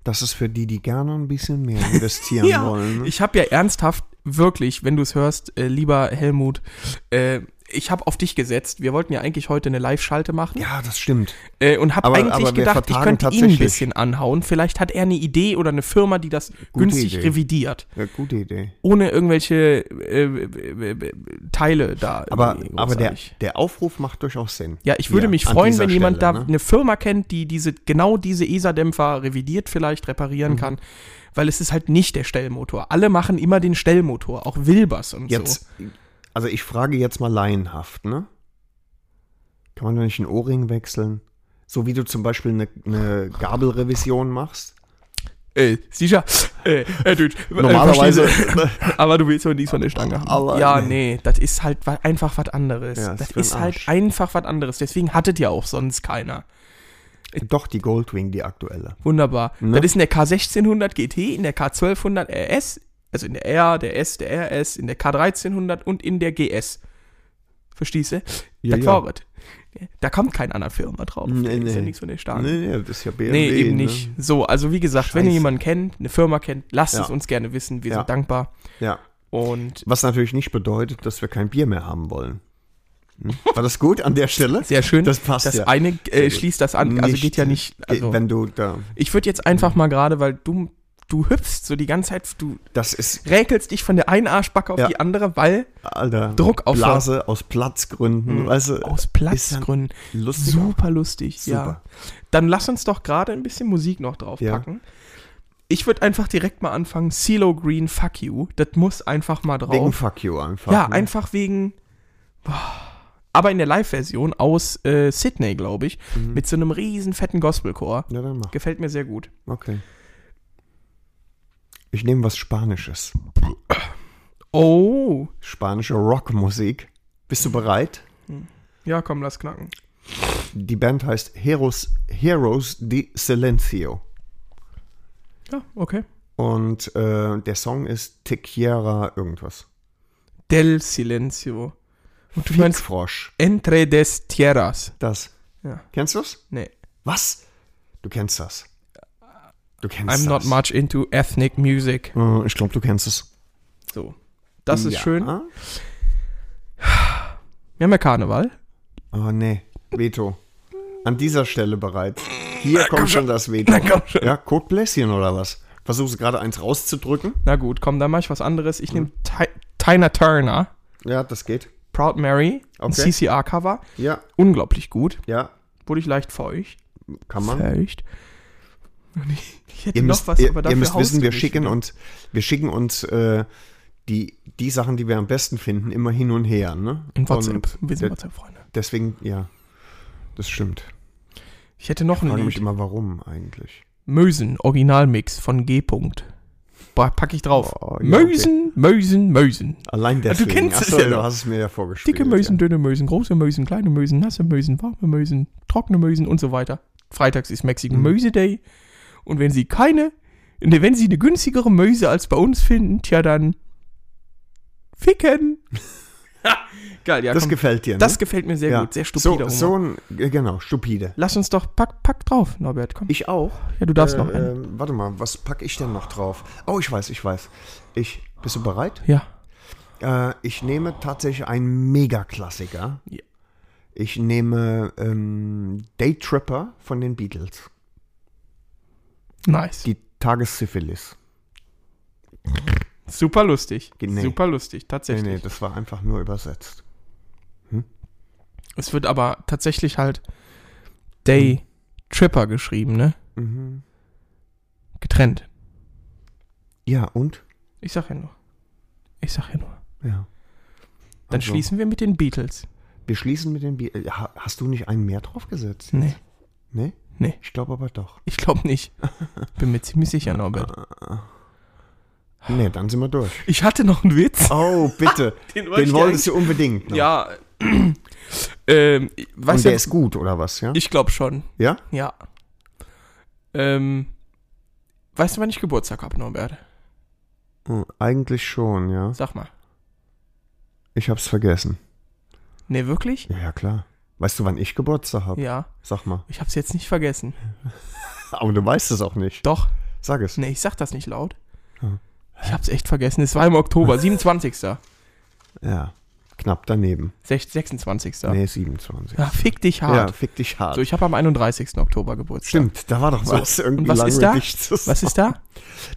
das ist für die, die gerne ein bisschen mehr investieren Ja, wollen. Ne? ich habe ja ernsthaft, wirklich, wenn du es hörst, äh, lieber Helmut, äh, ich habe auf dich gesetzt. Wir wollten ja eigentlich heute eine Live-Schalte machen ja, das stimmt. äh, und habe eigentlich aber gedacht, ich könnte ihn ein bisschen anhauen. Vielleicht hat er eine Idee oder eine Firma, die das günstig Idee. revidiert, Ja, gute Idee. ohne irgendwelche äh, äh, äh, Teile da. Aber, aber der, der Aufruf macht durchaus Sinn. Ja, ich würde Hier, mich freuen, wenn jemand Stelle, da ne? eine Firma kennt, die diese genau diese ESA-Dämpfer revidiert, vielleicht reparieren kann, weil es ist halt nicht der Stellmotor. Alle machen immer den Stellmotor, auch Wilbers und Jetzt, so. Also ich frage jetzt mal laienhaft, ne? Kann man da nicht einen O-Ring wechseln? So wie du zum Beispiel eine, eine Gabelrevision machst? Äh, sicher. Äh, äh, Dude, äh, Normalerweise- du? aber du willst doch nichts von der Stange haben. Aber ja, nee. nee, das ist halt einfach was anderes. Ja, das ist halt einfach was anderes. Deswegen hattet ja auch sonst keiner. Doch, die Goldwing, die aktuelle. Wunderbar. Ne? Das ist in der K1600 GT, in der K1200 RS, also in der R, der S, der RS, in der K1300 und in der GS. Verstehst du? Ja, das ja. Da kommt kein anderer Firma drauf. Nee, Da ist ja nee. nichts von der Stange. Nee, nee, das ist ja BMW. Nee, eben ne? nicht. So, also wie gesagt, wenn ihr Scheiße. jemanden kennt, eine Firma kennt, lasst Ja. es uns gerne wissen. Wir Ja. sind dankbar. Ja. Und Was natürlich nicht bedeutet, dass wir kein Bier mehr haben wollen. Hm? War das gut an der Stelle? sehr schön. Das passt das ja. eine äh, schließt das an. Also Nicht- geht ja nicht. Also, Wenn du da. ich würde jetzt einfach mal gerade, weil du, du hüpfst so die ganze Zeit, du Das ist, räkelst dich von der einen Arschbacke auf Ja. die andere, weil Alter. Druck auf Blase aus Platzgründen. weißt du, aus Platzgründen. lustig. Super lustig, ja. Super. Dann lass uns doch gerade ein bisschen Musik noch draufpacken. Ich würde einfach direkt mal anfangen. CeeLo Green, fuck you. Das muss einfach mal drauf. Wegen Fuck You einfach. ja, ne? einfach wegen. Boah. Aber in der Live-Version aus äh, Sydney, glaube ich, Mhm. mit so einem riesen fetten Gospelchor. Ja, dann mach. Gefällt mir sehr gut. Okay. Ich nehme was Spanisches. Oh. Spanische Rockmusik. Bist du bereit? Ja, komm, lass knacken. Die Band heißt Heroes, Heroes de Silencio. Ja, okay. Und äh, der Song ist Tequiera irgendwas. Del Silencio. Und du meinst Fickfrosch. Entre des Tierras. Das. Ja. Kennst du's? Nee. Was? Du kennst das. Du kennst I'm das. not much into ethnic music. Ich glaube, du kennst es. So. Das ist ja. schön. Wir haben ja Karneval. Oh, nee. Veto. An dieser Stelle bereits. Hier kommt schon das Veto. Na, komm schon. Ja, Kotbläschen oder was? Versuchst du gerade eins rauszudrücken? Na gut, komm, dann mach ich was anderes. Ich nehme Mhm. Ti- Tina Turner, Ja, das geht. Proud Mary, ein Okay. CCR-Cover. Ja, Unglaublich gut. ja, Wurde ich leicht feucht. kann man. Feucht. Ich, hätte Ihr noch müsst, was, ihr, aber ihr dafür müsst haust wissen, du wir mich schicken uns, wir schicken uns äh, die, die Sachen, die wir am besten finden, immer hin und her. Ne? In WhatsApp. Und Wir sind de- WhatsApp-Freunde. deswegen, ja, das stimmt. Ich hätte noch Ich ein frage mich Lied. immer, warum eigentlich. Mösen, Originalmix von G. -Punkt. Boah, pack ich drauf. Oh, ja, okay. Mösen, Mösen, Mösen. Allein du deswegen. kennst es Achso, ja du noch. hast es mir ja vorgespielt. Dicke Mösen, dünne Mösen, große Mösen, kleine Mösen, nasse Mösen, warme Mösen, trockene Mösen und so weiter. Freitags ist Mexican Mhm. Möse Day. Und wenn Sie keine, ne, wenn Sie eine günstigere Möse als bei uns finden, tja dann ficken. Geil, ja, Das komm. gefällt dir, ne? das gefällt mir sehr ja. gut, sehr stupider so, so ein, äh, genau, stupide. Lass uns doch, pack, pack drauf, Norbert, komm. Ich auch. ja, du darfst äh, noch einen. äh, warte mal, was packe ich denn noch drauf? Oh, ich weiß, ich weiß. Ich, bist du bereit? Ja. Äh, ich nehme tatsächlich einen Mega-Klassiker. Ja. Ich nehme ähm, Daytripper von den Beatles. Nice. Die Tagessyphilis. Super lustig. Nee. Super lustig, Nee, tatsächlich. nee, das war einfach nur übersetzt. Es wird aber tatsächlich halt Day Tripper geschrieben, ne? Mhm. Getrennt. Ja, und? Ich sag ja nur. Ich sag ja nur. Ja. Dann Also, schließen wir mit den Beatles. Wir schließen mit den Beatles. Ha, hast du nicht einen mehr draufgesetzt? Nee, Nee? Nee. Ich glaube aber doch. ich glaube nicht. Bin mir ziemlich sicher, Norbert. Nee, dann sind wir durch. Ich hatte noch einen Witz. Oh, bitte. Den Den wolltest du unbedingt noch. Ja. Ähm, weißt Und der du, ist gut, oder was, ja? ich glaube schon, ja? ja. Ähm, weißt du, wann ich Geburtstag habe, Norbert? Hm, eigentlich schon, ja. Sag mal. Ich hab's vergessen. Nee, wirklich? Ja, ja, klar. Weißt du, wann ich Geburtstag habe? Ja, Sag mal. ich hab's jetzt nicht vergessen. Aber du weißt es auch nicht. Doch. Sag es. Nee, ich sag das nicht laut. Hm. Ich hab's echt vergessen. Es war im Oktober, 27. Ja. Knapp daneben. Sech- 26. Nee, 27. Ja, fick dich Ja, hart. fick dich hart. So, ich habe am 31. Oktober Geburtstag. Stimmt, da war doch So, was. Irgendwie und was ist da? Was ist da?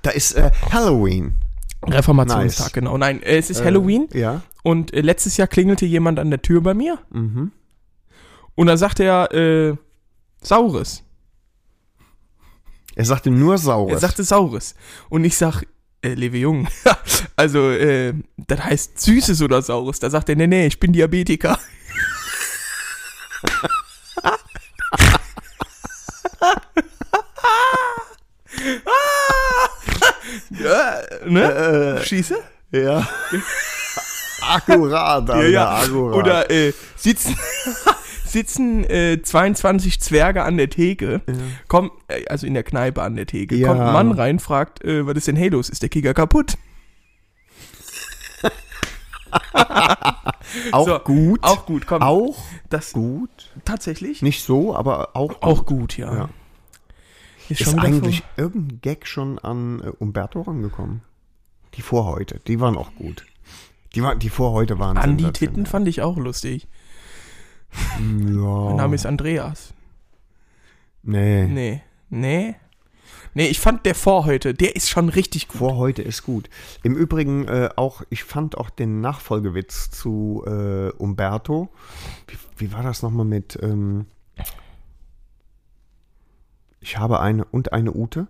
Da ist äh, Halloween. Reformationstag, Nice. genau. Nein, äh, es ist Äh, Halloween Ja. und äh, letztes Jahr klingelte jemand an der Tür bei mir Mhm. Und dann sagte er, äh, Saures. Er sagte nur Saures. Er sagte Saures. Und ich sag, äh, Lewe Jung, also, äh, das heißt Süßes oder Saures. Da sagt er, nee, nee, ich bin Diabetiker. ja, ne? äh, Schieße? ja. akkurat, Alter, Ja, ja. akkurat. Oder äh, sitzen, sitzen äh, 22 Zwerge an der Theke, kommt, äh, also in der Kneipe an der Theke, Ja. kommt ein Mann rein, fragt, äh, was ist denn hey los? Ist der Kicker kaputt? auch so, gut. Auch gut, komm. Auch das gut. tatsächlich? Nicht so, aber auch Auch gut, ja. Ja. Ist, Ist eigentlich vor- irgendein Gag schon an äh, Umberto rangekommen? Die Vorhäute, die waren auch gut. Die, war, die Vorhäute waren Andi sensationell. Titten fand ich auch lustig. Ja. Mein Name ist Andreas. Nee. Nee. Nee. Nee, ich fand der Vorhäute, der ist schon richtig gut. Vorhäute ist gut. Im Übrigen äh, auch, ich fand auch den Nachfolgewitz zu äh, Umberto. Wie, wie war das nochmal mit ähm, Ich habe eine und eine Ute?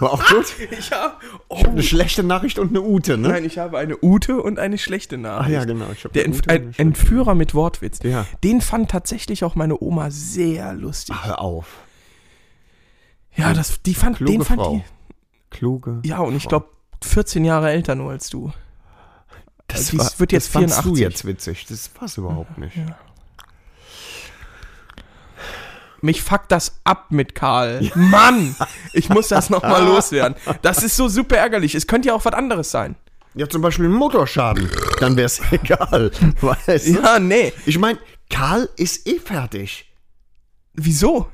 War auch gut. Ich hab, oh, habe eine schlechte Nachricht und eine Ute, ne? Nein, ich habe eine Ute und eine schlechte Ach Nachricht. ja, genau. Ich hab Der Entf ein Entführer mit Wortwitz. Ja. Den fand tatsächlich auch meine Oma sehr lustig. Ach, hör auf. ja, das, die fand, Kluge den fand Frau. die. Kluge. Ja, und ich glaube 14 Jahre älter nur als du. das die war, wird jetzt das fandst 84. du jetzt witzig. Das war's überhaupt nicht. Mich fuckt das ab mit Karl. Mann, ich muss das nochmal loswerden. Das ist so super ärgerlich. Es könnte ja auch was anderes sein. Ja, zum Beispiel ein Motorschaden. Dann wär's egal. Weißt du? Ja, nee. Ich meine, Karl ist eh fertig. Wieso?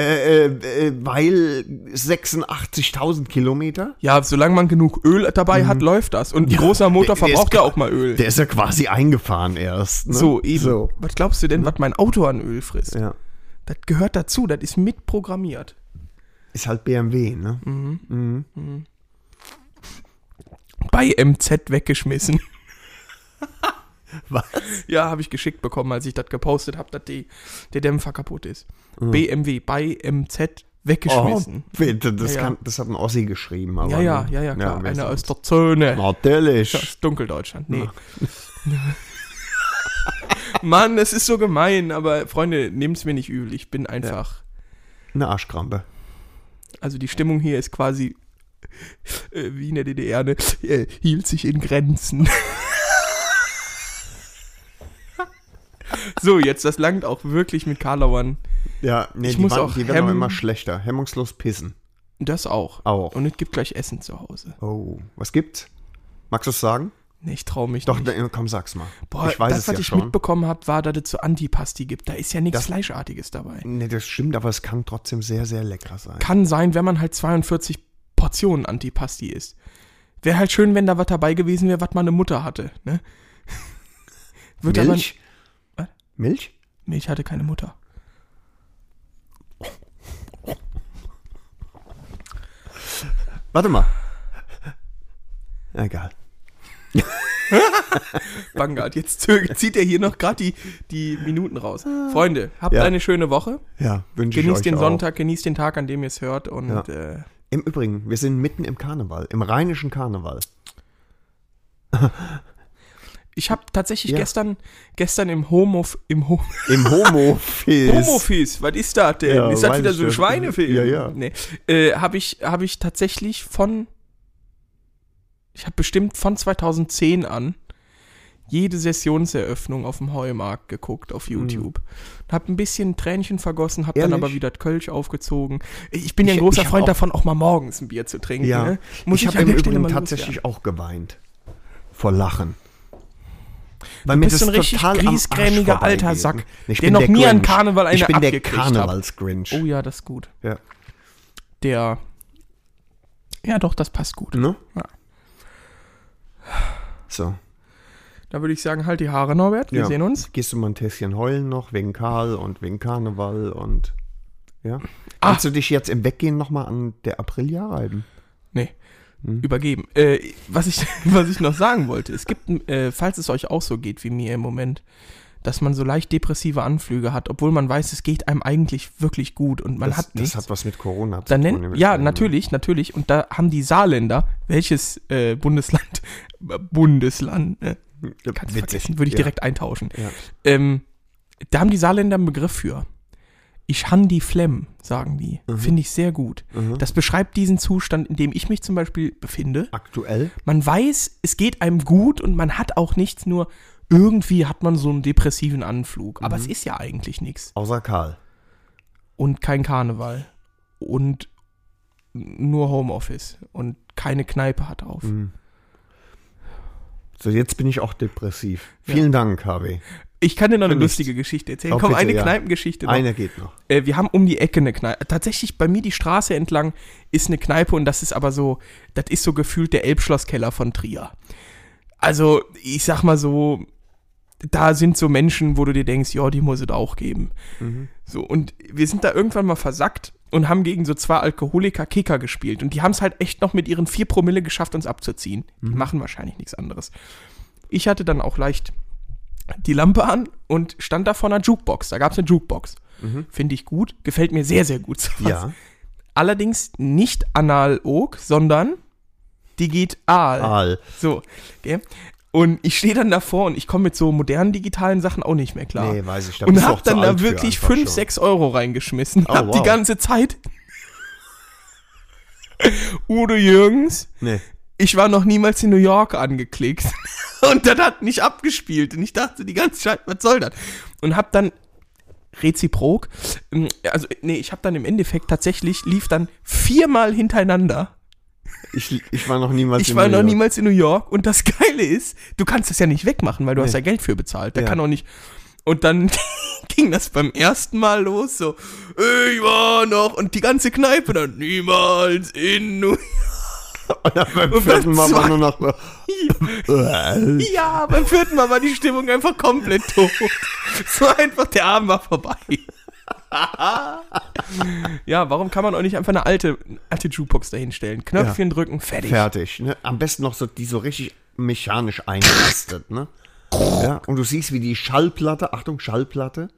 Äh, äh, äh, weil 86.000 Kilometer. Ja, solange man genug Öl dabei hat, läuft das. Und ein großer Motor der- der verbraucht ja auch mal Öl. Der ist ja quasi eingefahren erst. Ne? so, eben. So. Was glaubst du denn, was mein Auto an Öl frisst? Ja. Das gehört dazu, das ist mitprogrammiert. Ist halt BMW, ne? Mhm. Bei MZ weggeschmissen. Was? Ja, habe ich geschickt bekommen, als ich das gepostet habe, dass die, der Dämpfer kaputt ist. Mhm. BMW bei MZ Oh, weggeschmissen. bitte, das, Ja, ja. Kann, das hat ein Ossi geschrieben. Aber ja, ja, ne? ja, ja, klar. wer Einer aus der Zone. Natürlich. Das ist Dunkeldeutschland. Nee. Mann, es ist so gemein, aber Freunde, nehmt es mir nicht übel. Ich bin einfach. Eine Arschkrampe. Also die Stimmung hier ist quasi äh, wie in der DDR, ne? Äh, hielt sich in Grenzen. so, jetzt, das langt auch wirklich mit Karlauern. Ja, nee, Ich die, muss waren, auch die werden auch immer schlechter. Hemmungslos pissen. Das auch. Auch. Und es gibt gleich Essen zu Hause. Oh, was gibt's? Magst du es sagen? Nee, ich traue mich Doch, nicht. da, komm, sag's mal. Boah, ich weiß das, es was ja ich schon. mitbekommen habe, war, dass es so Antipasti gibt. Da ist ja nichts Das- Fleischartiges dabei. Nee, das stimmt, aber es kann trotzdem sehr, sehr lecker sein. Kann sein, wenn man halt 42 Portionen Antipasti isst. Wäre halt schön, wenn da was dabei gewesen wäre, was meine Mutter hatte. Ne? Wird Milch? Was? Milch? Aber, Milch hatte keine Mutter. Warte mal. Egal. Bangard, jetzt zieht er hier noch gerade die, die Minuten raus. Freunde, habt Ja. eine schöne Woche. Ja, wünsche ich euch Genießt den auch. Sonntag, genießt den Tag, an dem ihr es hört. Und Ja. äh, Im Übrigen, wir sind mitten im Karneval, im rheinischen Karneval. ich habe tatsächlich Ja. gestern, gestern im Homo, im Ho Im Homofist. Homofis, was ist das denn? Ja, ist das wieder so ein. Schweinefilm? Ja, ja. Nee. Äh, habe ich, hab ich tatsächlich von, ich habe bestimmt von 2010 an jede Sessionseröffnung auf dem Heumarkt geguckt auf YouTube. Hab ein bisschen Tränchen vergossen, hab dann Ehrlich? aber wieder Kölsch aufgezogen. Ich bin ja ein großer ich Freund davon, auch mal morgens ein Bier zu trinken. Ja, Ne? Muss ich ich, habe im Übrigen tatsächlich auch geweint. Vor Lachen. Weil Du mir bist das ein richtig griesgrämiger alter Sack? Ich der bin noch der nie an. Karneval eine Ich bin der. Karnevals-Grinch. Oh ja, das ist gut. Ja. Der. Ja, doch, das passt gut. Ne? Ja. So. Da würde ich sagen, halt die Haare, Norbert. Wir Ja. sehen uns. Gehst du mal ein Tässchen heulen noch wegen Karl und wegen Karneval und ja. Ah. Kannst du dich jetzt im Weggehen nochmal an der Aprilia reiben? Nee. Hm. Übergeben. Äh, was, ich, was ich noch sagen wollte, es gibt, äh, falls es euch auch so geht wie mir im Moment, dass man so leicht depressive Anflüge hat, obwohl man weiß, es geht einem eigentlich wirklich gut und man das, hat nichts. Das hat was mit Corona zu Dann tun. ja, natürlich, natürlich. Und da haben die Saarländer, welches äh, Bundesland, Bundesland, ne? Kannst vergessen, würde ich ja. direkt eintauschen. Ja. Ähm, da haben die Saarländer einen Begriff für. Ich han die Flemm, sagen die. Mhm. Finde ich sehr gut. Das beschreibt diesen Zustand, in dem ich mich zum Beispiel befinde. Aktuell? Man weiß, es geht einem gut und man hat auch nichts, nur irgendwie hat man so einen depressiven Anflug. Aber Mhm. es ist ja eigentlich nichts. Außer Karl. Und kein Karneval. Und nur Homeoffice. Und keine Kneipe hat auf. Mhm. So, jetzt bin ich auch depressiv. Vielen Dank, Harvey. Ich kann dir noch eine nichts. lustige Geschichte erzählen. Oh, Komm, bitte, eine ja. Kneipengeschichte noch. Eine geht noch. Äh, wir haben um die Ecke eine Kneipe. Tatsächlich bei mir die Straße entlang ist eine Kneipe und das ist aber so, das ist so gefühlt der Elbschlosskeller von Trier. Also, ich sag mal so, da sind so Menschen, wo du dir denkst, ja, die muss es auch geben. So, und wir sind da irgendwann mal versackt und haben gegen so zwei Alkoholiker Kicker gespielt. Und die haben es halt echt noch mit ihren vier Promille geschafft, uns abzuziehen. Die machen wahrscheinlich nichts anderes. Ich hatte dann auch leicht die Lampe an und stand da vor einer Jukebox. Da gab es eine Jukebox. Finde ich gut. Gefällt mir sehr, sehr gut. sowas. Ja. Allerdings nicht analog, sondern digital. Aal. So, okay. Und ich stehe dann davor und ich komme mit so modernen digitalen Sachen auch nicht mehr klar. Nee, weiß ich. Da und hab dann da wirklich einfach 5, schon. 6 Euro reingeschmissen. Oh, hab die wow. ganze Zeit. Udo Jürgens, Nee. ich war noch niemals in New York angeklickt. Und das hat nicht abgespielt. Und ich dachte die ganze Zeit, was soll das? Und hab dann reziprok, ähm, also nee, ich hab dann im Endeffekt tatsächlich, lief dann viermal hintereinander. Ich, ich war noch niemals Ich in war New noch York. niemals in New York und das Geile ist, du kannst das ja nicht wegmachen, weil du Nee. hast ja Geld für bezahlt. Da Ja. kann auch nicht. Und dann ging das beim ersten Mal los, so, ich war noch, und die ganze Kneipe dann, niemals in New York. Und dann beim Und vierten beim Mal war nur noch Ja, beim vierten Mal war die Stimmung einfach komplett tot. So einfach, der Abend war vorbei. Ja, warum kann man auch nicht einfach eine alte, alte Jukebox dahinstellen? Knöpfchen drücken, fertig. fertig. Ne? Am besten noch so, die so richtig mechanisch einlastet. Ne? Ja, und du siehst, wie die Schallplatte, Achtung, Schallplatte,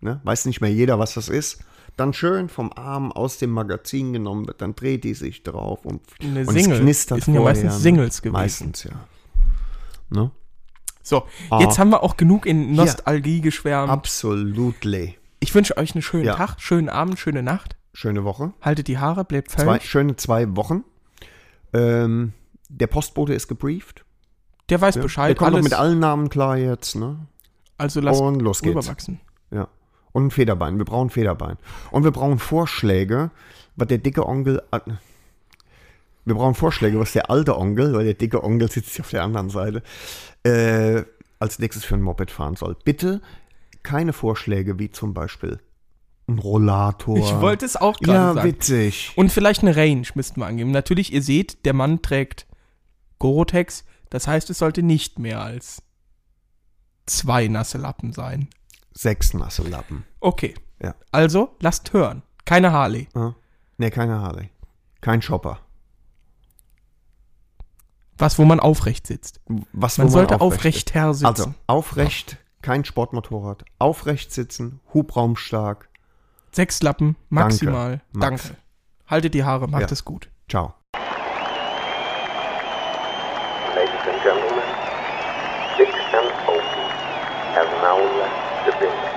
ne? weiß nicht mehr jeder, was das ist, dann schön vom Arm aus dem Magazin genommen wird, dann dreht die sich drauf und, Eine und Single. es knistert Das sind ja vorher, meistens ne? Singles gewesen. Meistens, ja. Ne? So, Ah. jetzt haben wir auch genug in Nostalgie geschwärmt. Absolutely. Ich wünsche euch einen schönen Ja. Tag, schönen Abend, schöne Nacht. Schöne Woche. Haltet die Haare, bleibt Zwei, völlig. schöne zwei Wochen. Ähm, der Postbote ist gebrieft. Der weiß Ja. Bescheid. Der kommt alles, mit allen Namen klar jetzt. Ne? also lasst Und los geht's. rüberwachsen. Ja. Und ein Federbein. Wir brauchen Federbein. Und wir brauchen Vorschläge, was der dicke Onkel. Wir brauchen Vorschläge, was der alte Onkel, weil der dicke Onkel sitzt ja auf der anderen Seite, äh, als nächstes für ein Moped fahren soll. Bitte keine Vorschläge wie zum Beispiel ein Rollator. Ich wollte es auch gerade Ja, sagen. witzig. Und vielleicht eine Range müssten wir angeben. Natürlich, ihr seht, der Mann trägt Gorotex. Das heißt, es sollte nicht mehr als zwei nasse Lappen sein. Sechs nasse Lappen. Okay. Ja. Also, lasst hören. Keine Harley. Ja. Ne, keine Harley. Kein Chopper. Was, wo man aufrecht sitzt. Was, wo Man sollte aufrecht aufrechter sitzen. Also, aufrecht, kein Sportmotorrad. Aufrecht sitzen, hubraumstark. Sechs Lappen, maximal. Max. Danke. Haltet die Haare, macht Ja. es gut. Ciao. Ladies and gentlemen, Dick and Opie have now left the building.